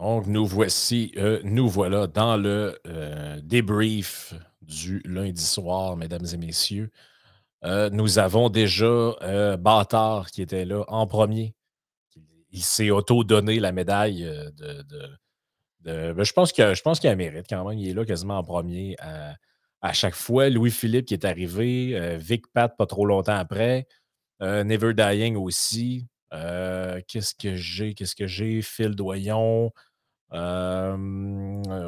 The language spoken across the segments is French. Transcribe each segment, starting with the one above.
Donc, nous voici, euh, nous voilà dans le euh, débrief du lundi soir, mesdames et messieurs. Euh, nous avons déjà Bâtard qui était là en premier. Il s'est auto-donné la médaille de. ben, je pense qu'il a mérite quand même. Il est là quasiment en premier à, chaque fois. Louis-Philippe qui est arrivé, Vic Pat pas trop longtemps après, Never Dying aussi. Qu'est-ce que j'ai? Qu'est-ce que j'ai? Phil Doyon. Euh,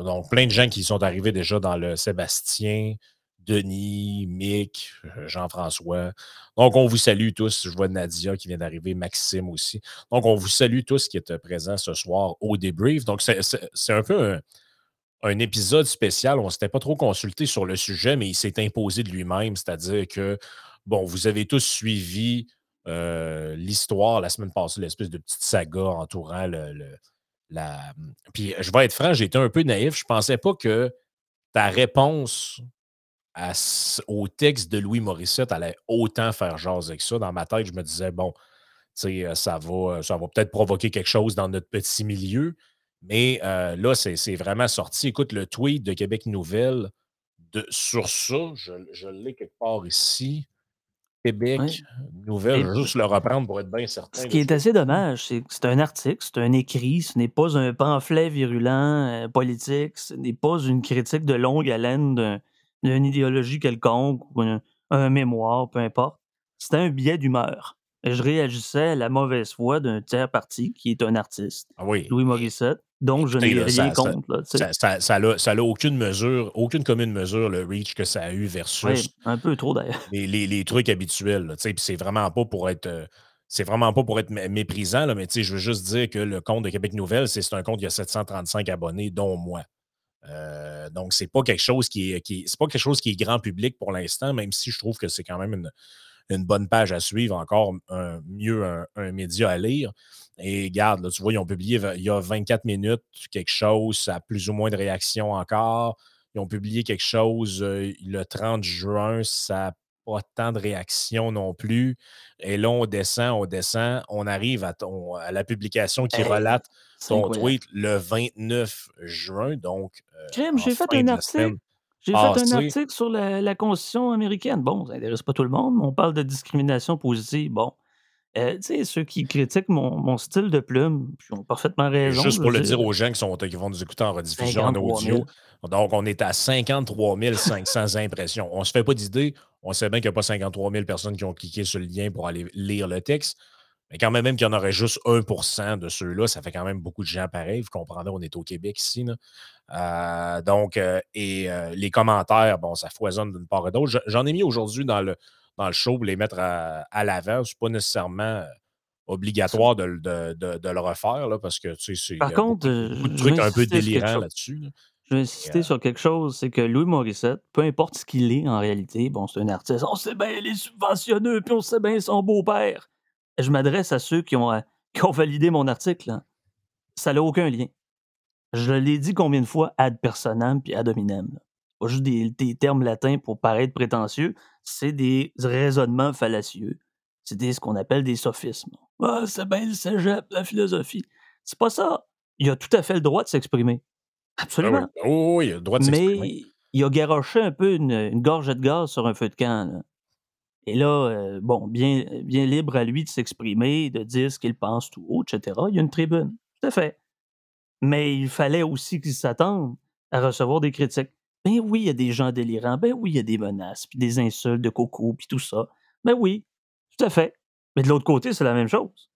donc, plein de gens qui sont arrivés déjà dans le Sébastien, Denis, Mick, euh, Jean-François. Donc, on vous salue tous. Je vois Nadia qui vient d'arriver, Maxime aussi. Donc, on vous salue tous qui êtes présents ce soir au débrief. Donc, c'est- un peu un, épisode spécial. On ne s'était pas trop consulté sur le sujet, mais il s'est imposé de lui-même. C'est-à-dire que, bon, vous avez tous suivi euh, l'histoire la semaine passée, l'espèce de petite saga entourant le- Puis, je vais être franc, j'ai été un peu naïf. Je ne pensais pas que ta réponse au texte de Louis Morissette allait autant faire jaser que ça. Dans ma tête, je me disais, bon, euh, ça va, euh, ça va peut-être provoquer quelque chose dans notre petit milieu. Mais euh, là, c'est vraiment sorti. Écoute, le tweet de Québec Nouvelle sur ça, je, je l'ai quelque part ici. Québec Oui. Nouvelle, Et je vais juste le reprendre pour être bien certain. ce qui est assez dommage, c'est que c'est un article, c'est un écrit, ce n'est pas un pamphlet virulent euh, politique, ce n'est pas une critique de longue haleine d'un- d'une idéologie quelconque ou un, un mémoire, peu importe. C'était un billet d'humeur. Et Je réagissais à la mauvaise foi d'un tiers parti qui est un artiste, Ah oui. Louis et- Morissette, donc je n'ai rien contre. Là. Ça, ça, ça aucune mesure, aucune commune mesure, le reach que ça a eu Oui, versus un peu trop d'ailleurs. les, les- les trucs habituels. c'est vraiment pas pour être. euh, c'est vraiment pas pour être mé- méprisant, là, mais je veux juste dire que le compte de Québec Nouvelle, c'est un compte qui a 735 abonnés, dont moi. Euh, donc, c'est pas quelque chose qui est, qui est- pas quelque chose qui est grand public pour l'instant, même si je trouve que c'est quand même une, une bonne page à suivre, encore un- mieux un, un média à lire. Et regarde, là, tu vois, ils ont publié il y a 24 minutes quelque chose, ça a plus ou moins de réactions encore. Ils ont publié quelque chose euh, le 30 juin, ça n'a pas tant de réactions non plus. Et là, on descend, on descend, on arrive à, ton, à la publication qui Hey, relate ton tweet le 29 juin, donc euh, j'ai fait un article. J'ai fait un article sur la, la Constitution américaine. Bon, ça n'intéresse pas tout le monde, mais on parle de discrimination positive. Bon, Euh, tu sais, ceux qui critiquent mon, mon style de plume, ils ont parfaitement raison. Juste pour le dire aux gens qui, sont, qui vont nous écouter en rediffusion, en 53 audio, 000. donc on est à 53 500 impressions. On ne se fait pas d'idée. On sait bien qu'il n'y a pas 53 000 personnes qui ont cliqué sur le lien pour aller lire le texte. Mais quand même, même qu'il y en aurait juste 1% de ceux-là, ça fait quand même beaucoup de gens pareils. Vous comprendrez, on est au Québec ici. là. Euh, donc, euh, et euh, les commentaires, bon, ça foisonne d'une part et d'autre. Je- J'en ai mis aujourd'hui dans le, dans le show pour les mettre à, à l'avant. Ce n'est pas nécessairement obligatoire de, le- de- de- de le refaire là, parce que tu sais, c'est- il Par contre, beaucoup, de trucs un peu délirants là-dessus. là. Je veux Et, insister sur quelque chose, c'est que Louis Morissette, peu importe ce qu'il est en réalité, bon, c'est un artiste, on sait bien les subventionneux, puis on sait bien son beau-père. Je m'adresse à ceux qui ont, qui ont validé mon article. là. Ça n'a aucun lien. Je l'ai dit combien de fois ad personam puis ad hominem. Pas juste des, des termes latins pour paraître prétentieux, c'est des raisonnements fallacieux. C'est des- ce qu'on appelle des sophismes. Ah, c'est bien le cégep, la philosophie. C'est pas ça. Il a tout à fait le droit de s'exprimer. ah oui, Absolument. oh, oui, oui, il a le droit de s'exprimer. Mais il a garoché un peu une, une gorgée de gaz sur un feu de camp. là. Et là, euh, bon, bien, bien libre à lui de s'exprimer, de dire ce qu'il pense tout haut, etc. Il y a une tribune. Tout à fait. Mais il fallait aussi qu'il s'attende à recevoir des critiques. Ben oui, il y a des gens délirants. Ben oui, il y a des menaces, puis des insultes de coco, puis tout ça. Ben oui, tout à fait. Mais de l'autre côté, c'est la même chose.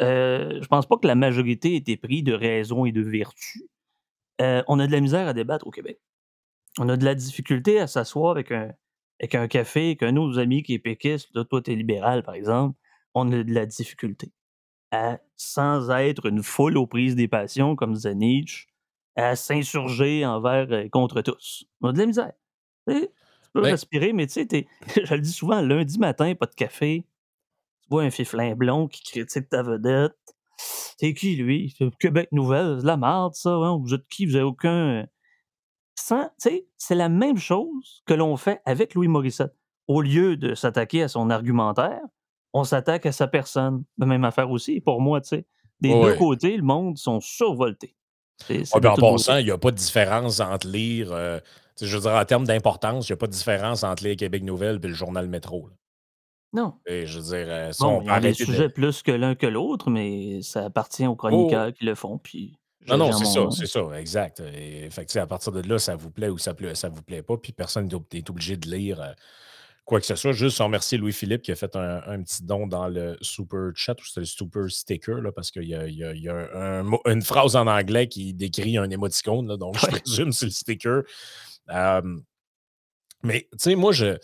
Euh, je pense pas que la majorité ait été pris de raison et de vertu. Euh, on a de la misère à débattre au Québec. On a de la difficulté à s'asseoir avec un, avec un café, avec un autre ami qui est péquiste, là, toi, t'es libéral, par exemple. On a de la difficulté à, sans être une foule aux prises des passions, comme disait Nietzsche, à s'insurger envers, euh, contre tous. On a de la misère. Tu peux respirer, mais tu sais, je le dis souvent, lundi matin, pas de café. Tu vois un fiflin blond qui critique ta vedette. C'est qui, lui? Québec Nouvelle, c'est de la merde, ça. hein? Vous êtes qui? Vous avez aucun. Sans, tu sais, c'est la même chose que l'on fait avec Louis Morissette. Au lieu de s'attaquer à son argumentaire, on s'attaque à sa personne. La même affaire aussi, pour moi, tu sais. Des Ouais. deux côtés, le monde sont survoltés. C'est de puis en passant, il y a pas de différence entre lire, sais, je veux dire, en termes d'importance, il y a pas de différence entre lire Québec Nouvelles puis le journal Métro, là. Non. Et je veux dire, Bon, on des de sujets plus que l'un que l'autre, mais ça appartient aux Oh! chroniqueurs qui le font, puis Non, non, c'est ça, c'est ça, exact. Et fait que, à partir de là, ça vous plaît ou ça plai ça vous plaît pas, puis personne n'est ob est obligé de lire, heu, quoi que ce soit. Juste remercier Louis-Philippe qui a fait un un petit don dans le super chat ou c'était le super sticker, là, parce qu'il y a il y a il y a un un mot une phrase en anglais qui décrit un émoticône, là, donc je présume c'est le sticker. Hem, mais tu sais, moi, je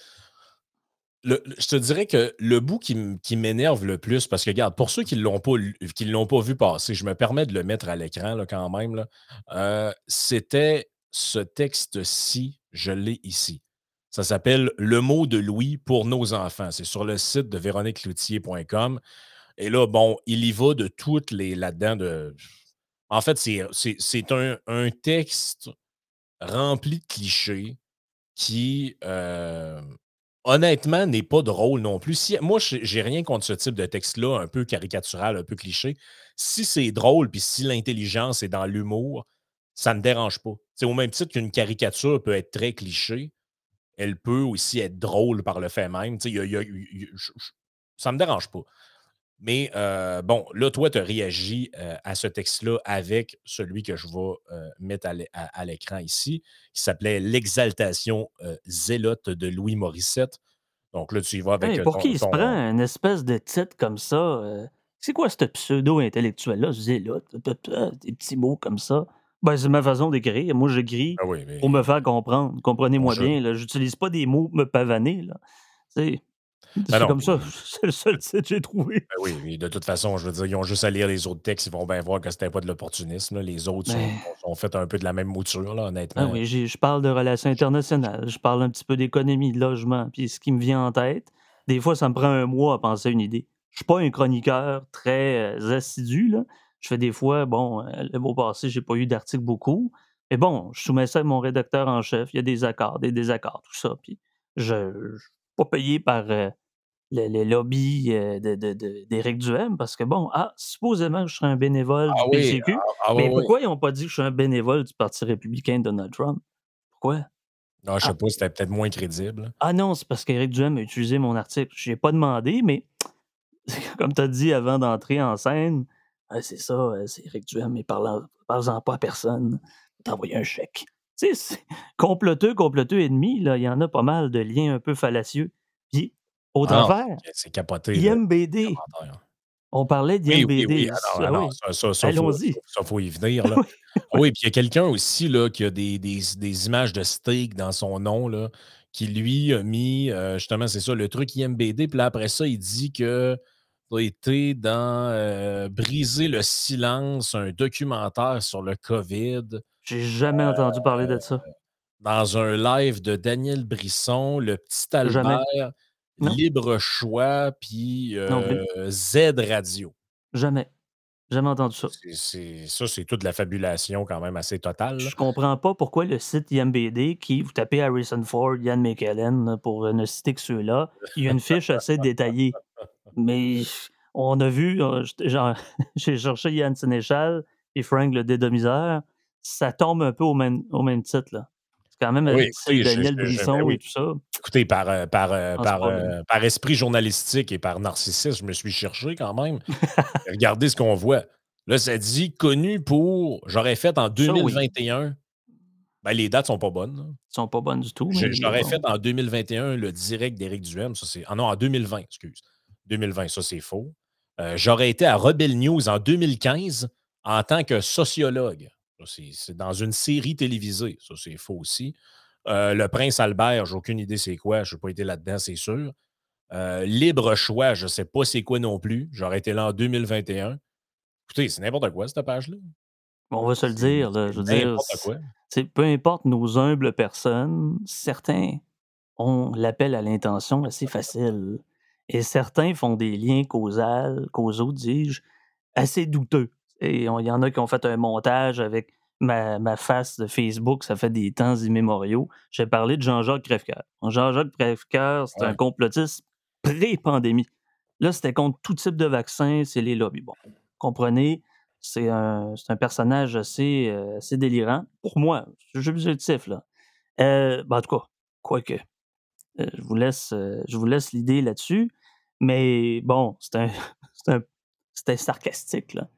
le je te dirais que le bout qui m'énerve le plus parce que regarde, pour ceux qui l'ont pas qui l'ont pas vu passer, je me permets de le mettre à l'écran, quand même. Heu, c'était ce texte-ci, je l'ai ici. Ça s'appelle «Le mot de Louis pour nos enfants». C'est sur le site de véroniquecloutier.com et là, bon, il y va de toutes les là-dedans de en fait, c'est un un texte rempli de clichés qui, hem, honnêtement, n'est pas drôle non plus. Si moi, j'ai rien contre ce type de texte-là, un peu caricatural, un peu cliché. Si c'est drôle, puis si l'intelligence est dans l'humour, ça ne dérange pas. C'est au même titre qu'une caricature peut être très cliché, elle peut aussi être drôle par le fait même. Y a y a y a ça me dérange pas. Mais heu, bon, là, toi, tu as réagi, heu, à ce texte-là avec celui que je vais, heu, mettre à l'é à à l'écran ici, qui s'appelait «L'exaltation, heu, zélote de Louis Morissette». Donc là, tu y vas avec, Hey, pour ton qui il se prend une espèce de titre comme ça? C'est quoi ce pseudo-intellectuel-là? Zélote, des petits mots comme ça? Ben, c'est ma façon d'écrire. Moi, j'écris ah oui, mais pour me faire comprendre. Comprenez-moi bien, là, j'utilise pas des mots me pavaner, là. Ben c'est comme ça, c'est le seul titre que j'ai trouvé. ben oui, mais de toute façon, je veux dire, ils ont juste à lire les autres textes, ils vont bien voir que c'était pas de l'opportunisme, là. Les autres sont Ben sont sont faits un peu de la même mouture, là, Ah honnêtement. oui, j'ai je parle de relations internationales, je parle un petit peu d'économie, de logement, puis ce qui me vient en tête, des fois, ça me prend un mois à penser à une idée. Je suis pas un chroniqueur très, heu, assidu, là. Je fais des fois, bon, heu, le mois passé, j'ai pas eu d'article beaucoup, mais bon, je soumets ça à mon rédacteur en chef, il y a des accords, des désaccords, tout ça, puis je je suis pas payé par, heu, le le lobby, heu, de de de d'Éric Duhem parce que bon, ah, supposément, je serais un bénévole Ah du oui, PCQ, ah ah mais oui, oui. pourquoi ils ont pas dit que je suis un bénévole du parti républicain de Donald Trump? Pourquoi? Ah, je sais pas, c'était peut-être moins crédible. ah non, c'est parce qu'Éric Duhem a utilisé mon article. Je ai pas demandé, mais comme tu as dit avant d'entrer en scène, «Ah, c'est ça, c'est Éric Duhem, mais parles-en pas à personne, t'envoyer un chèque». Tu sais, c'est comploteux, comploteux ennemi, là, il y en a pas mal de liens un peu fallacieux. Puis, au Ah travers, c'est capoté, IMBD, on parlait Oui, oui, oui. d'IMBD. Ah ah ça ça allons-y. ça faut y venir, là. Oui, puis il y a quelqu'un aussi, là, qui a des des des images de steak dans son nom, là, qui lui a mis, heu, justement, c'est ça, le truc IMBD, puis là, après ça, il dit que été dans, heu, «Briser le silence», un documentaire sur le COVID, J'ai jamais entendu parler de ça. dans un live de Daniel Brisson, Le Petit. Albert, Libre Choix, puis, heu, Z Radio. Jamais. Jamais entendu ça. C'est ça, c'est toute la fabulation quand même assez totale. Je comprends pas pourquoi le site IMBD qui vous tapez Harrison Ford, Ian McKellen, pour, heu, ne citer que ceux-là, il y a une fiche assez détaillée. Mais on a vu, genre j'ai cherché Yann Sénéchal et Frank le Dédomiseur, ça tombe un peu au même au même titre, là. Quand même, heu, Oui, je Daniel ben Brisson oui. et tout ça. Écoutez, par, heu, par, Je pense par, par esprit journalistique et par narcissisme, je me suis cherché quand même. Regardez ce qu'on voit. Là, ça dit: «Connu pour» j'aurais fait en Ça oui, 2021 ben, les dates sont pas bonnes, là. sont pas bonnes du tout, j'aurais fait en 2021 le direct d'Éric Duhem, ça c'est ah non, en 2020, excuse. 2020, ça c'est faux. J'aurais été à Rebel News en 2015 en tant que sociologue. C'est dans une série télévisée, ça c'est faux aussi. Heu, Le Prince Albert, j'ai aucune idée c'est quoi, je n'ai pas été là-dedans, c'est sûr. Heu, Libre choix, je ne sais pas c'est quoi non plus. J'aurais été là en 2021. Écoutez, c'est n'importe quoi cette page-là. On va se le dire, là, je veux dire, quoi. peu importe nos humbles personnes, certains ont l'appel à l'intention assez facile et certains font des liens causaux, dis-je, assez douteux et il y en a qui ont fait un montage avec ma ma face de Facebook, ça fait des temps immémoriaux. J'ai parlé de Jean-Jacques Crèvecoeur. Jean-Jacques Crèvecoeur, c'est un complotiste pré-pandémie. Là, c'était contre tout type de vaccin, c'est les lobbies. Bon, comprenez, c'est un, un, personnage assez, euh, assez délirant. Pour moi, c'est subjectif, là. Euh, ben, en tout cas, quoique. Euh, je vous laisse, euh, je vous laisse l'idée là-dessus. Mais bon, c'est un, c'était sarcastique, là.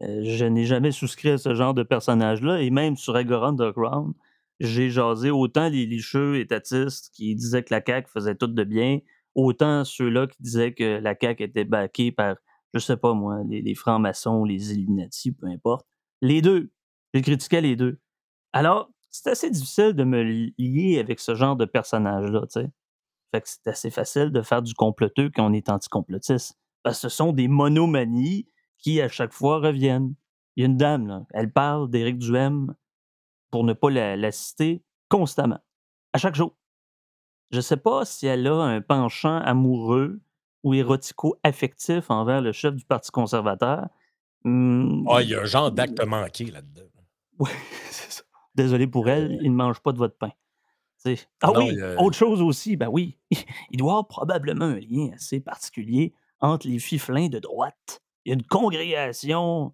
Je n'ai jamais souscrit à ce genre de personnage-là. Et même sur Agora Underground, j'ai jasé autant les licheux étatistes qui disaient que la CAQ faisait tout de bien, autant ceux-là qui disaient que la CAQ était baquée par je sais pas moi, les, francs-maçons, les Illuminati, peu importe. Les deux. J'ai critiqué les deux. Alors, c'est assez difficile de me lier avec ce genre de personnage-là, tu sais. C'est assez facile de faire du comploteux quand on est anticomplotiste. Parce que ce sont des monomanies qui, à chaque fois, reviennent. Il y a une dame, là, elle parle d'Éric Duhem, pour ne pas la, la, citer, constamment, à chaque jour. Je ne sais pas si elle a un penchant amoureux ou érotico-affectif envers le chef du Parti conservateur. Mmh, ah, il y a un genre d'acte manqué là-dedans. Oui, c'est ça. Désolé pour elle, euh il ne mange pas de votre pain. Ah oui, autre chose aussi, ben oui, il doit y avoir probablement un lien assez particulier entre les fiflins de droite. Il y a une congrégation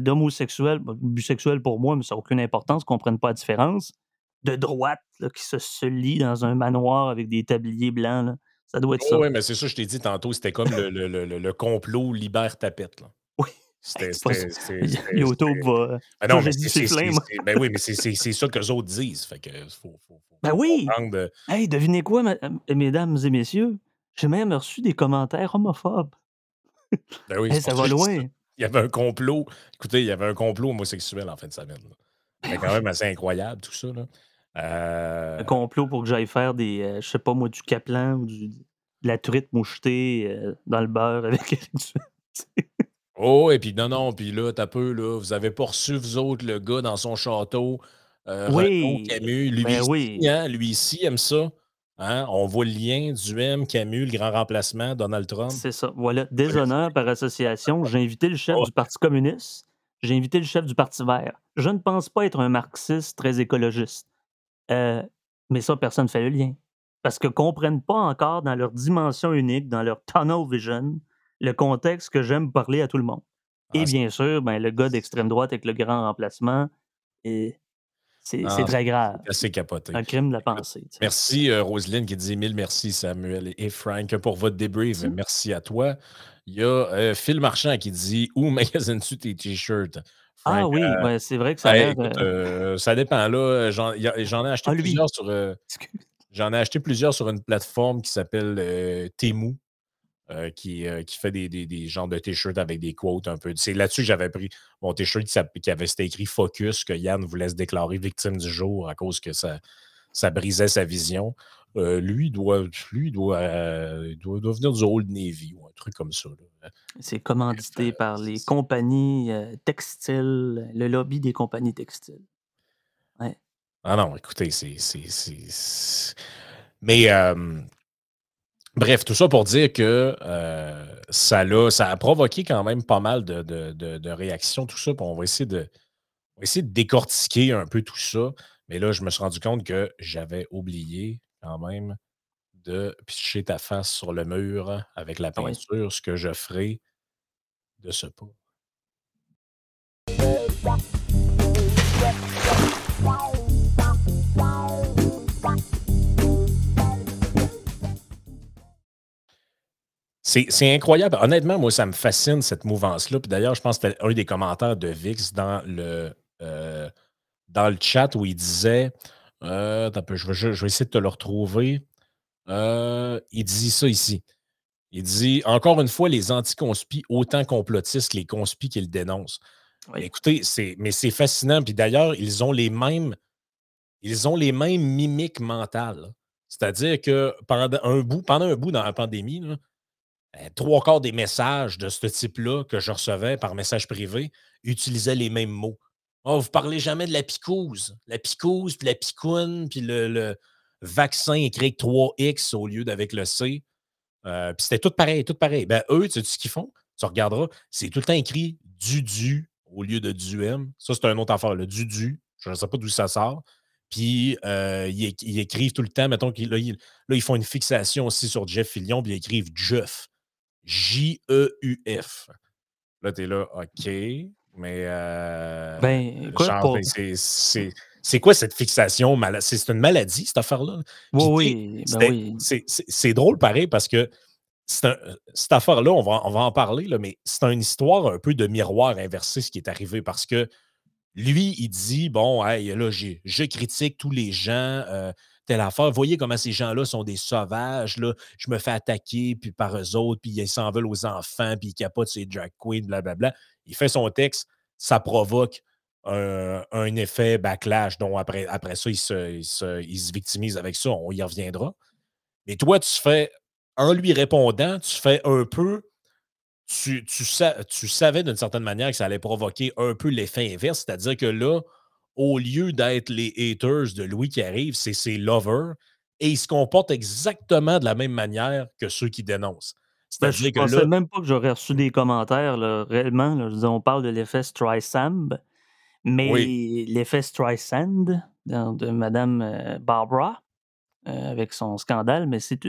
d'homosexuels, bisexuels pour moi, mais ça n'a aucune importance, qu'on ne comprenne pas la différence, de droite qui se, se lit dans un manoir avec des tabliers blancs. Là. Ça doit être ça. Oui, mais c'est ça, je t'ai dit tantôt, c'était comme le, le, le, le, complot libère tapette. Là. Oui. C'était. YouTube va. Ben non, mais c'est ben oui, mais c'est ça que les autres disent. Fait que faut, faut, faut ben oui. De... Hey, devinez quoi, euh, mesdames et messieurs? J'ai même reçu des commentaires homophobes. Ben oui, ça va loin. Il y avait un complot. Écoutez, il y avait un complot homosexuel en fin de semaine. C'est quand même assez incroyable, tout ça. Là. Euh... Un complot pour que j'aille faire des, euh, je sais pas moi, du caplan ou du, de la truite mouchetée euh, dans le beurre avec Oh, et puis non, non, puis là, t'as peu, là, vous avez pas reçu, vous autres, le gars dans son château. Oui. Camus, lui, ben oui. hein, lui ici aime ça. Hein? On voit le lien du M, Camus, le grand remplacement, Donald Trump. C'est ça. Voilà. Déshonneur par association. J'ai invité le chef du Parti communiste. J'ai invité le chef du Parti vert. Je ne pense pas être un marxiste très écologiste. Euh, mais ça, personne ne fait le lien. Parce qu'ils ne comprennent pas encore dans leur dimension unique, dans leur tunnel vision, le contexte que j'aime parler à tout le monde. Et ah, bien sûr, ben, le gars d'extrême droite avec le grand remplacement, c'est très grave. C'est assez capoté. Un crime de la pensée. Merci, euh, Roselyne, qui dit mille merci, Samuel et Frank, pour votre débrief. Merci à toi. Il y a euh, Phil Marchand qui dit Où magasines-tu tes t-shirts? Ah oui, euh, c'est vrai que ça ben, euh ça dépend. Là, j'en, ai acheté ah, plusieurs sur. j'en ai acheté plusieurs sur une plateforme qui s'appelle Temu. Qui, qui fait des, des, des genres de t-shirts avec des quotes un peu. C'est là-dessus que j'avais pris mon t-shirt qui avait c'était écrit Focus, que Yann voulait se déclarer victime du jour à cause que ça, ça brisait sa vision. lui, doit, lui doit, doit, doit, venir du Old Navy ou un truc comme ça. C'est commandité par les compagnies textiles, le lobby des compagnies textiles. Ouais. Ah non, écoutez, c'est. Mais bref, tout ça pour dire que ça, a, ça a provoqué quand même pas mal de, de, de, réactions, tout ça. Puis on va essayer de, on va essayer de décortiquer un peu tout ça. Mais là, je me suis rendu compte que j'avais oublié quand même de picher ta face sur le mur avec la ah peinture, ce que je ferai de ce pas. C'est incroyable. Honnêtement, moi, ça me fascine cette mouvance-là. Puis d'ailleurs, je pense que c'était un des commentaires de Vix dans le, euh, dans le chat où il disait euh, je, vais, je, vais, essayer de te le retrouver. Euh, il dit ça ici. Il dit encore une fois, les anti-conspis, autant complotistes que les conspis qu'ils dénoncent. Écoutez, c'est, mais c'est fascinant. Puis d'ailleurs, ils ont les mêmes, ils ont les mêmes mimiques mentales. C'est-à-dire que pendant un bout, pendant un bout dans la pandémie, ben, trois quarts des messages de ce type-là que je recevais par message privé utilisaient les mêmes mots. Oh, vous parlez jamais de la picouse. La picouse, puis la picoune, puis le, vaccin écrit avec 3X au lieu d'avec le C. Euh, puis c'était tout pareil, tout pareil. Ben, eux, tu sais ce qu'ils font? Tu regarderas, c'est tout le temps écrit du du au lieu de du M. Ça, c'est un autre affaire, le du du. Je ne sais pas d'où ça sort. Puis euh, ils, écrivent tout le temps, mettons qu'ils là, ils font une fixation aussi sur Jeff Fillion, puis ils écrivent Jeff. J-E-U-F. Là, tu es là, OK. Mais euh, Ben, écoute, genre, pour c'est quoi cette fixation c'est une maladie, cette affaire-là? Oui, oui, ben oui. c'est drôle pareil parce que un euh, cette affaire-là, on va on va en parler, là, mais c'est une histoire un peu de miroir inversé, ce qui est arrivé parce que lui, il dit: «Bon, hey, là, j'ai je critique tous les gens, heu, telle affaire. Voyez comment ces gens-là sont des sauvages, là. Je me fais attaquer, puis par eux autres, puis ils s'en veulent aux enfants, puis ils capotent les drag queens, blablabla». Il fait son texte, ça provoque un effet backlash dont après après ça, il se il se il se victimise avec ça, on y reviendra. Mais toi, tu fais en lui répondant, tu fais un peu tu, tu, sa- tu savais d'une certaine manière que ça allait provoquer un peu l'effet inverse, c'est-à-dire que là, au lieu d'être les haters de Louis qui arrivent, c'est ses lovers et ils se comportent exactement de la même manière que ceux qui dénoncent. Ben, je que pensais là, même pas que j'aurais reçu des commentaires, là, réellement, là. Je on parle de l'effet Streisand, oui, mais l'effet Streisand de madame, heu, Barbara, heu, avec son scandale, mais c'est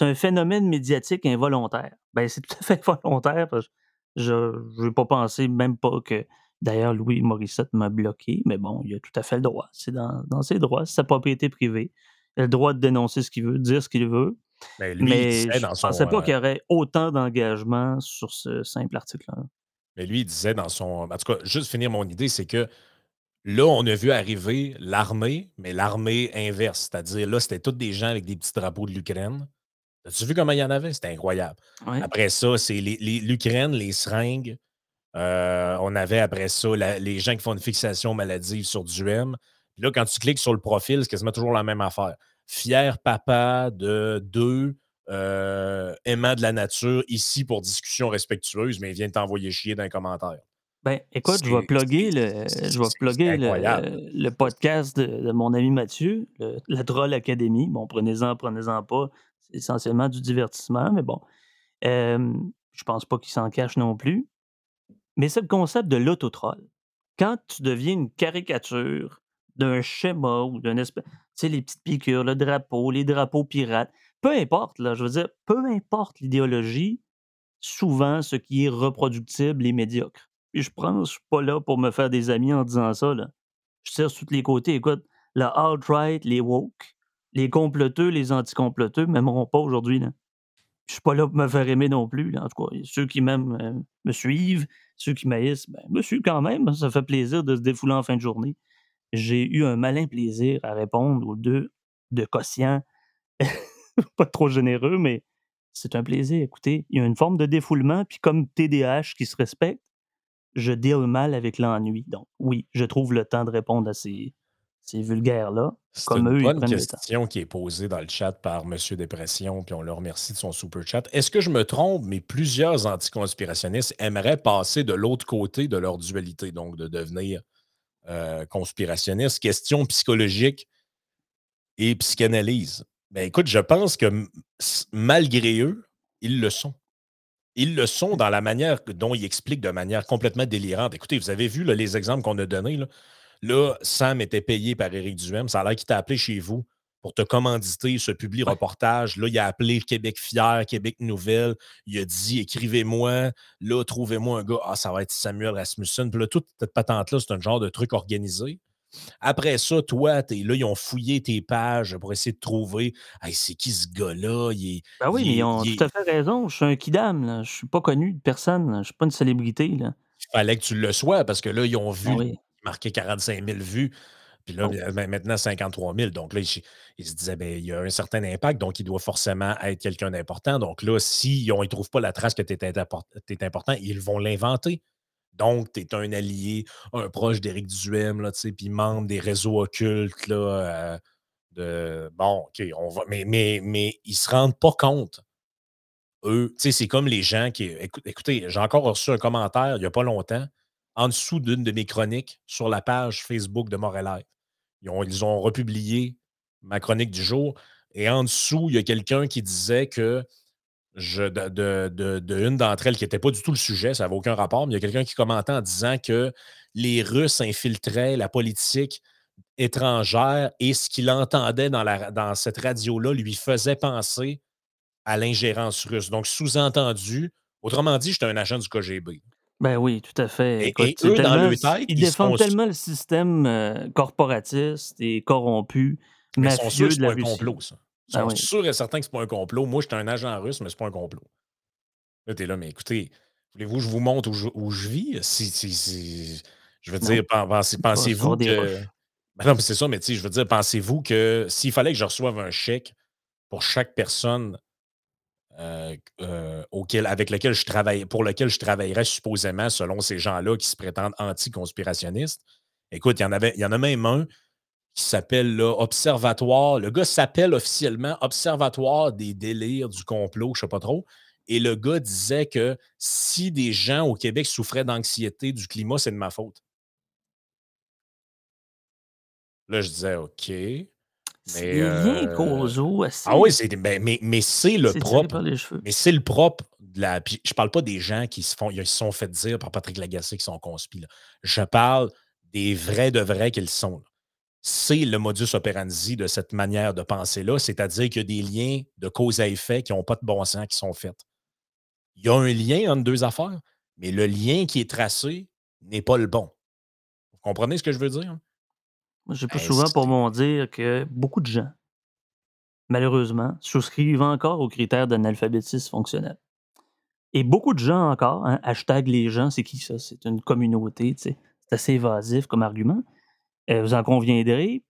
un phénomène médiatique involontaire. Ben, c'est tout à fait volontaire parce que je vais pas penser même pas que d'ailleurs Louis Morissette m'a bloqué, mais bon, il a tout à fait le droit. C'est dans dans ses droits, c'est sa propriété privée. Il a le droit de dénoncer ce qu'il veut, de dire ce qu'il veut. ben, lui, il Mais je dans pensais pas euh, qu'il y aurait autant d'engagement sur ce simple article-là. mais lui, il disait dans son. En tout cas, juste finir mon idée, c'est que là, on a vu arriver l'armée, mais l'armée inverse. C'est-à-dire, là, c'était tous des gens avec des petits drapeaux de l'Ukraine. As-tu vu comment il y en avait? C'était incroyable. Ouais. Après ça, c'est les- les- l'Ukraine, les seringues. Euh, on avait après ça la- les gens qui font une fixation maladive sur du M. Puis là, quand tu cliques sur le profil, c'est quasiment toujours la même affaire. Fier papa de deux euh, aimants de la nature, ici pour discussion respectueuse, mais il vient de t'envoyer chier d'un commentaire. Ben, écoute, je vais plugger le je vais c'est- c'est plugger incroyable. le le podcast de de mon ami Mathieu, le la Troll Academy. Bon, prenez-en, prenez-en pas. C'est essentiellement du divertissement, mais bon. Hem, je pense pas qu'il s'en cache non plus. Mais c'est le concept de l'autotroll. Quand tu deviens une caricature d'un schéma ou d'un espèce tu sais, les petites piqûres, le drapeau, les drapeaux pirates, peu importe, là, je veux dire, peu importe l'idéologie, souvent, ce qui est reproductible est médiocre. Puis je pense, je suis pas là pour me faire des amis en disant ça, là. Je tire sur tous les côtés. Écoute, la alt-right, les woke, les comploteux, les anticomploteux m'aimeront pas aujourd'hui, là. Je suis pas là pour me faire aimer non plus. En tout cas, ceux qui m'aiment, heu, me suivent, ceux qui m'haïssent, ben, suivent quand même, ça fait plaisir de se défouler en fin de journée. J'ai eu un malin plaisir à répondre aux 2 de quotient pas trop généreux, mais c'est un plaisir. Écoutez, il y a une forme de défoulement, puis comme TDAH qui se respecte, je deal mal avec l'ennui. Donc oui, je trouve le temps de répondre à ces ces vulgaires-là, C'est comme une eux, bonne question qui est posée dans le chat par Monsieur Dépression, puis on le remercie de son super chat. Est-ce que je me trompe, mais plusieurs anticonspirationnistes aimeraient passer de l'autre côté de leur dualité, donc de devenir euh, conspirationnistes? Question psychologique et psychanalyse. Ben écoute, je pense que m- malgré eux, ils le sont. Ils le sont dans la manière dont ils expliquent de manière complètement délirante. Écoutez, vous avez vu là, les exemples qu'on a donnés. Là. Là, Sam était payé par Éric Duhem. Ça a l'air qu'il t'a appelé chez vous pour te commanditer ce public reportage. Là, il a appelé Québec Fier, Québec Nouvelle. Il a dit écrivez-moi. Là, trouvez-moi un gars. Ah, ça va être Samuel Rasmussen. Puis là, toute cette patente-là, c'est un genre de truc organisé. Après ça, toi, t'es là, ils ont fouillé tes pages pour essayer de trouver. Hey, c'est qui ce gars-là? Il est, Ben oui, mais il ils ont il tout est- à fait raison. Je suis un kidam, là. Je suis pas connu de personne, là. Je suis pas une célébrité, là. il fallait que tu le sois parce que là, ils ont vu Ben oui. Il marquait 45 000 vues. Puis là, Oh, maintenant, 53 000. Donc là, ils, ils se disaient, ben, il y a un certain impact, donc il doit forcément être quelqu'un d'important. Donc là, s'ils ne trouvent pas la trace que tu es, important, ils vont l'inventer. Donc, tu es un allié, un proche d'Éric Duhem, puis membre des réseaux occultes, là, euh, de, bon, OK, on va, mais, mais, mais ils se rendent pas compte, eux, tu sais, c'est comme les gens qui, écoute- écoutez, j'ai encore reçu un commentaire il n'y a pas longtemps, en dessous d'une de mes chroniques sur la page Facebook de Montréal. Ils ont, republié ma chronique du jour. Et en dessous, il y a quelqu'un qui disait que je, de, une d'entre elles, qui n'était pas du tout le sujet, ça n'avait aucun rapport, mais il y a quelqu'un qui commentait en disant que les Russes infiltraient la politique étrangère et ce qu'il entendait dans, dans cette radio-là lui faisait penser à l'ingérence russe. Donc, sous-entendu, autrement dit, j'étais un agent du KGB. Ben oui, tout à fait. Et et Écoute, c'est eux, dans leur tête, ils ils défendent tellement le système, heu, corporatiste et corrompu, Mais ils sont sûrs que mafieux c'est de la pas un complot, ça. Ils Ah sont oui. sûrs et certains que c'est pas un complot. «Moi, j'étais un agent russe, mais c'est pas un complot». Là, tu es là: «Mais écoutez, voulez-vous que je vous montre où je où je vis? Si si si» je veux dire, pensez pensez-vous que ben non, mais c'est ça, mais tu sais, je veux dire, pensez-vous que s'il fallait que je reçoive un chèque pour chaque personne, heu, q heu, auquel avec lequel je travaille pour lequel je travaillerais supposément selon ces gens-là qui se prétendent anti-conspirationnistes. Écoute, il y en avait il y en a même un qui s'appelle, Observatoire le gars s'appelle officiellement Observatoire des délires du complot, je sais pas trop et le gars disait que si des gens au Québec souffraient d'anxiété du climat, c'est de ma faute. Là, je disais: «OK, C'est heu» causaux ah oui, ben, mais mais c'est le propre mais c'est le propre de la puis je parle pas des gens qui se font ils se sont fait dire par Patrick Lagacé qu'ils sont conspi, là. Je parle des vrais de vrais qui le sont, là. C'est le modus operandi de cette manière de penser-là, c'est-à-dire qu'il y a des liens de cause à effet qui ont pas de bon sens qui sont faits. Il y a un lien entre 2 affaires, mais le lien qui est tracé n'est pas le bon. Vous comprenez ce que je veux dire? Pas Hey, souvent pour mon dire que beaucoup de gens malheureusement, souscrivent encore aux critères d'analphabétisme fonctionnel et beaucoup de gens encore, hein, hashtag les gens, c'est qui ça? C'est une communauté, tu sais? C'est assez évasif comme argument. Heu, vous en conviendrez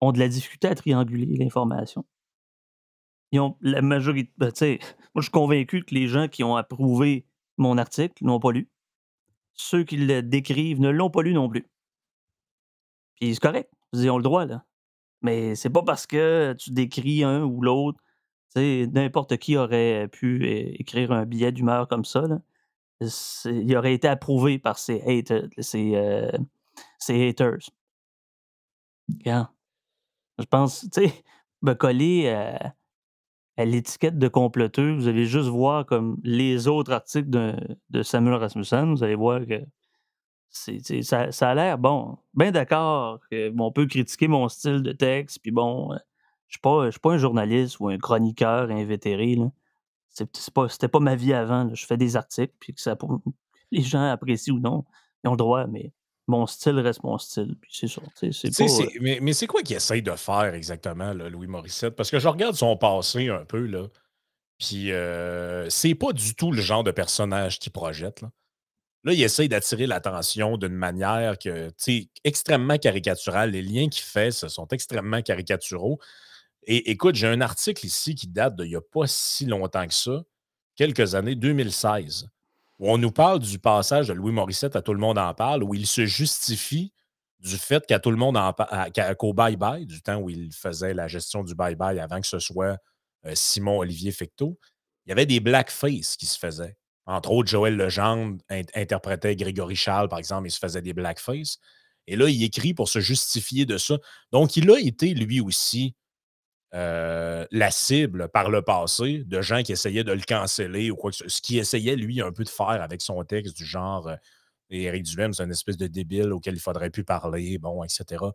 ont de la difficulté à trianguler l'information. Ils ont la majorit ben, tu sais, moi, je suis convaincu que les gens qui ont approuvé mon article l'ont pas lu. Ceux qui le décrivent ne l'ont pas lu non plus. Puis c'est correct, ils ont le droit, là. Mais c'est pas parce que tu décris un ou l'autre, tu sais, n'importe qui aurait pu écrire un billet d'humeur comme ça, là. Il aurait été approuvé par ses hate ses, ses haters. Je pense, tu sais, me coller à à l'étiquette de comploteux, vous allez juste voir comme les autres articles de de Samuel Rasmussen, vous allez voir que ça ça a l'air bon. Bien d'accord on peut critiquer mon style de texte, puis bon, heu, je je suis pas un journaliste ou un chroniqueur invétéré, c'est pas c'était pas ma vie avant, là. Je fais des articles, puis que ça les gens apprécient ou non, ils ont le droit, mais mon style reste mon style, puis c'est pas, c'est heu mais mais c'est quoi qu'il essaye de faire exactement, là, Louis Morissette? Parce que je regarde son passé un peu, là, puis heu, c'est pas du tout le genre de personnage qu'il projette, là. Là, il essaye d'attirer l'attention d'une manière extrêmement caricaturale. Les liens qu'il fait, ce sont extrêmement caricaturaux et écoute, j'ai un article ici qui date d'il y a pas si longtemps que ça, quelques années, 2016, où on nous parle du passage de Louis Morissette à Tout le monde en parle, où il se justifie du fait qu'à Tout le monde en pa à qu'à qu'au Bye Bye, du temps où il faisait la gestion du Bye Bye avant que ce soit, heu, Simon Olivier Fecteau, il y avait des blackface qui se faisaient. Entre autres, Joël Legendre int interprétait Grégory Charles, par exemple, il se faisait des blackface et là, il écrit pour se justifier de ça. Donc il a été lui aussi, heu, la cible par le passé de gens qui essayaient de le canceller ou quoi que ce ce qu'il essayait lui un peu de faire avec son texte du genre, heu: «Éric Duhem, c'est une espèce de débile auquel il faudrait plus parler», bon et cetera.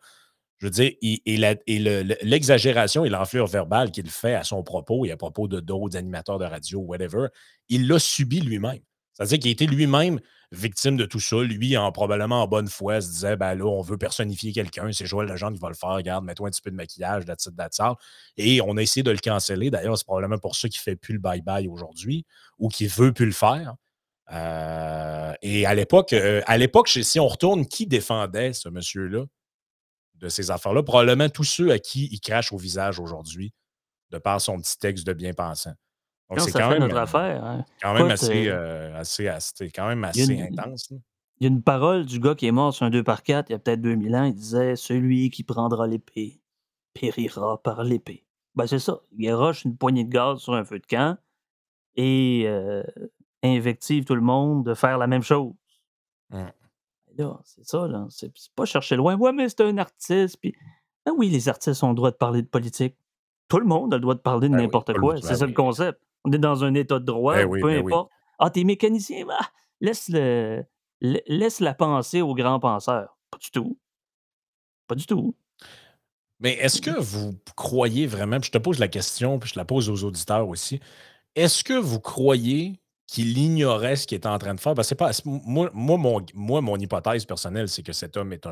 Je veux dire, et et la et le le l'exagération et l'enflure verbale qu'il fait à son propos et à propos de d'autres animateurs de radio, whatever, il l'a subi lui-même. C'est-à-dire qu'il a été lui-même victime de tout ça. Lui, en probablement en bonne foi, se disait: «Ben là, on veut personnifier quelqu'un, c'est Joël Legendre qui va le faire. Regarde, mets-toi un petit peu de maquillage, that's all» et on a essayé de le canceller. D'ailleurs, c'est probablement pour ça qu'il fait plus le Bye Bye aujourd'hui ou qu'il veut plus le faire. Heu et à l'époque, heu, à l'époque, si on retourne, qui défendait ce monsieur-là, de ces affaires-là? Probablement tous ceux à qui il crache au visage aujourd'hui, de par son petit texte de bien-pensant. Donc c'est quand même, heu, affaire, hein. quand même Écoute, assez, as c'est quand même assez une intense, là. il y a une parole du gars qui est mort sur un 2 par 4 il y a peut-être 2000 ans, il disait: «Celui qui prendra l'épée périra par l'épée». Ben, c'est ça, il garoche une poignée de gaz sur un feu de camp et invective tout le monde de faire la même chose. Mmh. Là, c'est ça, là, c'est pas chercher loin. «Ouais, mais c'est un artiste», puis ben oui, les artistes ont le droit de parler de politique. Tout le monde a le droit de parler de Ben n'importe quoi, c'est ça le concept. On est dans un état de droit Ben peu ben oui. importe: «Ah, tu es mécanicien? Bah, laisse le lai laisse la pensée aux grands penseurs». Pas du tout. Pas du tout. Mais est-ce que vous croyez vraiment puis je te pose la question, puis je la pose aux auditeurs aussi. Est-ce que vous croyez qu'il ignorait ce qu'il était en train de faire. Pas, moi, moi, mon, hypothèse personnelle, c'est que cet homme est,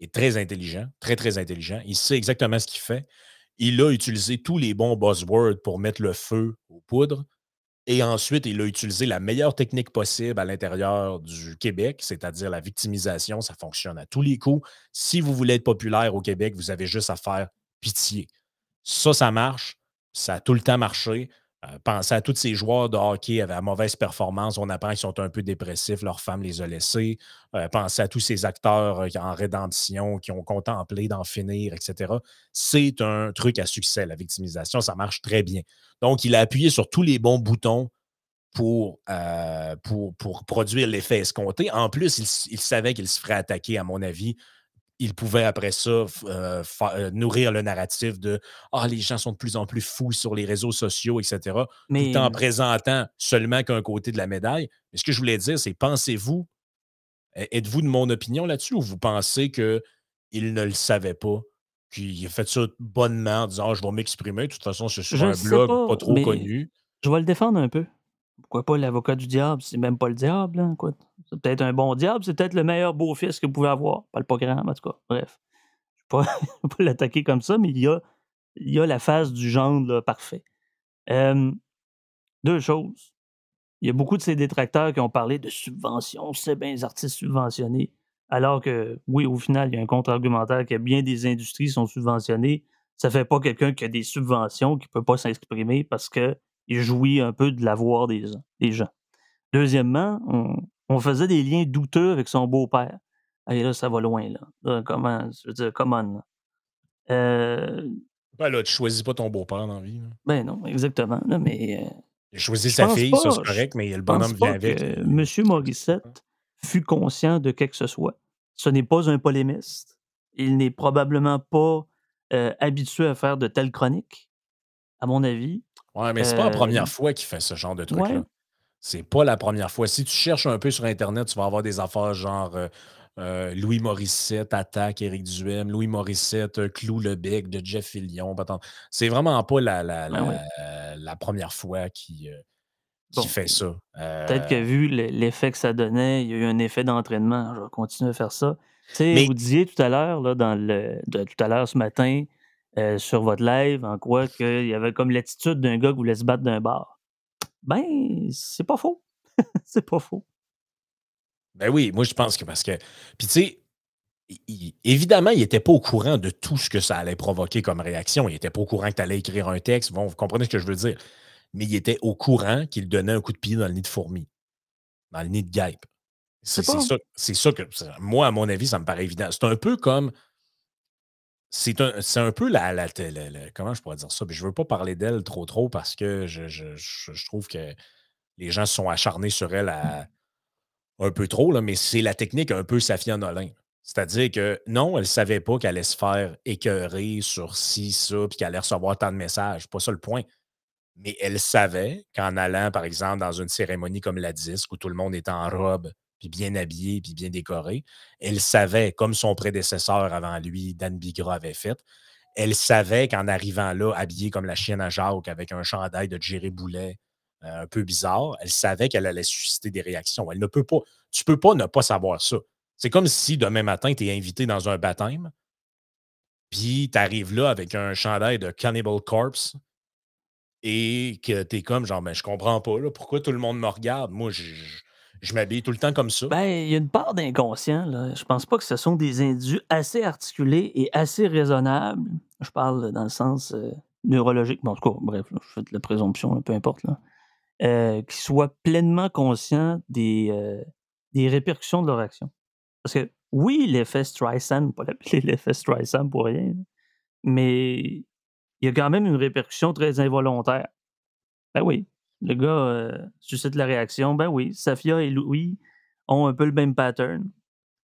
est très intelligent, très, très intelligent. Il sait exactement ce qu'il fait. Il a utilisé tous les bons buzzwords pour mettre le feu aux poudres. Et ensuite, il a utilisé la meilleure technique possible à l'intérieur du Québec, c'est-à-dire la victimisation. Ça fonctionne à tous les coups. Si vous voulez être populaire au Québec, vous avez juste à faire pitié. Ça, ça marche. Ça a tout le temps marché. Euh, pensez à tous ces joueurs de hockey avaient la mauvaise performance. On apprend qu'ils sont un peu dépressifs. Leur femme les a laissés. Euh, pensez à tous ces acteurs euh, en rédemption qui ont contemplé d'en finir, etc. C'est un truc à succès, la victimisation. Ça marche très bien. Donc, il a appuyé sur tous les bons boutons pour, produire l'effet escompté. En plus, il, savait qu'il se ferait attaquer, à mon avis. Il pouvait après ça euh, euh, nourrir le narratif de Ah, les gens sont de plus en plus fous sur les réseaux sociaux, etc. Mais... Tout en présentant seulement qu'un côté de la médaille. Mais ce que je voulais dire, c'est pensez-vous, êtes-vous de mon opinion là-dessus ou vous pensez qu'il ne le savait pas? Puis il a fait ça bonnement en disant «Ah, Je vais m'exprimer. De toute façon, c'est sur un blog pas, trop connu? Je vais le défendre un peu. Pourquoi pas l'avocat du diable? C'est même pas le diable. Hein, c'est peut-être un bon diable. C'est peut-être le meilleur beau-fils que vous pouvez avoir. Pas le programme, en tout cas. Bref. Je ne vais pas, l'attaquer comme ça, mais il y a, il y a la phase du genre parfait. deux choses. Il y a beaucoup de ces détracteurs qui ont parlé de subventions. C'est bien les artistes subventionnés. Alors que, oui, au final, il y a un contre-argumentaire que bien des industries sont subventionnées. Ça ne fait pas quelqu'un qui a des subventions qui ne peut pas s'exprimer parce qu'il jouit un peu de l'avoir des, des gens. Deuxièmement, on, faisait des liens douteux avec son beau-père. Et là, ça va loin, là. comment, je veux dire, comment. Euh, ben là, tu choisis pas ton beau-père dans la vie. Ben non, exactement. mais. Euh, il a choisi sa fille, ça c'est correct, mais le bonhomme vient avec. Monsieur Morissette fut conscient de quelque que ce soit. Ce n'est pas un polémiste. Il n'est probablement pas euh, habitué à faire de telles chroniques, à mon avis. Ouais, mais c'est pas la première euh, fois qu'il fait ce genre de truc-là. C'est pas la première fois. Si tu cherches un peu sur Internet, tu vas avoir des affaires genre euh, Louis Morissette attaque Éric Duhem, Louis Morissette cloue le bec de Jeff Fillion. C'est vraiment pas la, la, la première fois qu'il qui fait ça. Peut-être que vu l'effet que ça donnait, il y a eu un effet d'entraînement. Je vais continuer à faire ça. Mais... Vous disiez tout à l'heure, là, dans le, tout à l'heure ce matin, euh, sur votre live, en quoi qu'il y avait comme l'attitude d'un gars qui voulait se battre d'un bar. Ben, c'est pas faux. c'est pas faux. Ben oui, moi je pense que parce que. Puis tu sais, évidemment, il n'était pas au courant de tout ce que ça allait provoquer comme réaction. Il n'était pas au courant que tu allais écrire un texte. Bon, vous comprenez ce que je veux dire mais il était au courant qu'il donnait un coup de pied dans le nid de fourmi, dans le nid de guêpe. C'est ça, que, moi, à mon avis, ça me paraît évident. C'est un peu comme. C'est un, un, peu la, la, Comment je pourrais dire ça? Je ne veux pas parler d'elle trop, trop parce que je, trouve que les gens sont acharnés sur elle un peu trop, mais c'est la technique un peu Safia Nolin. C'est-à-dire que non, elle ne savait pas qu'elle allait se faire écœurer sur ci, ça, puis qu'elle allait recevoir tant de messages. Pas ça le point mais elle savait qu'en allant, par exemple, dans une cérémonie comme la disque, où tout le monde est en robe, puis bien habillé, puis bien décoré, elle savait, comme son prédécesseur avant lui, Dan Bigra, avait fait, elle savait qu'en arrivant là, habillée comme la chienne à Jacques, avec un chandail de Jerry Boulet euh, un peu bizarre, elle savait qu'elle allait susciter des réactions. Elle ne peut pas, tu ne peux pas ne pas savoir ça. C'est comme si demain matin, tu es invité dans un baptême, puis tu arrives là avec un chandail de Cannibal Corpse, et que tu es comme genre, ben, je comprends pas, là, pourquoi tout le monde me regarde? Moi, je, m'habille tout le temps comme ça. Ben, il y a une part d'inconscient, là. Je pense pas que ce sont des individus assez articulés et assez raisonnables. Je parle dans le sens euh, neurologique. Bon, en tout cas, bref, je fais de la présomption, peu importe, là. Euh, qui soient pleinement conscients des, euh, des répercussions de leur action. Parce que, oui, l'effet Streisand, pas l'appeler l'effet Streisand pour rien, mais il y a quand même une répercussion très involontaire. Ben oui, le gars euh, suscite la réaction. Ben oui, Safia et Louis ont un peu le même pattern.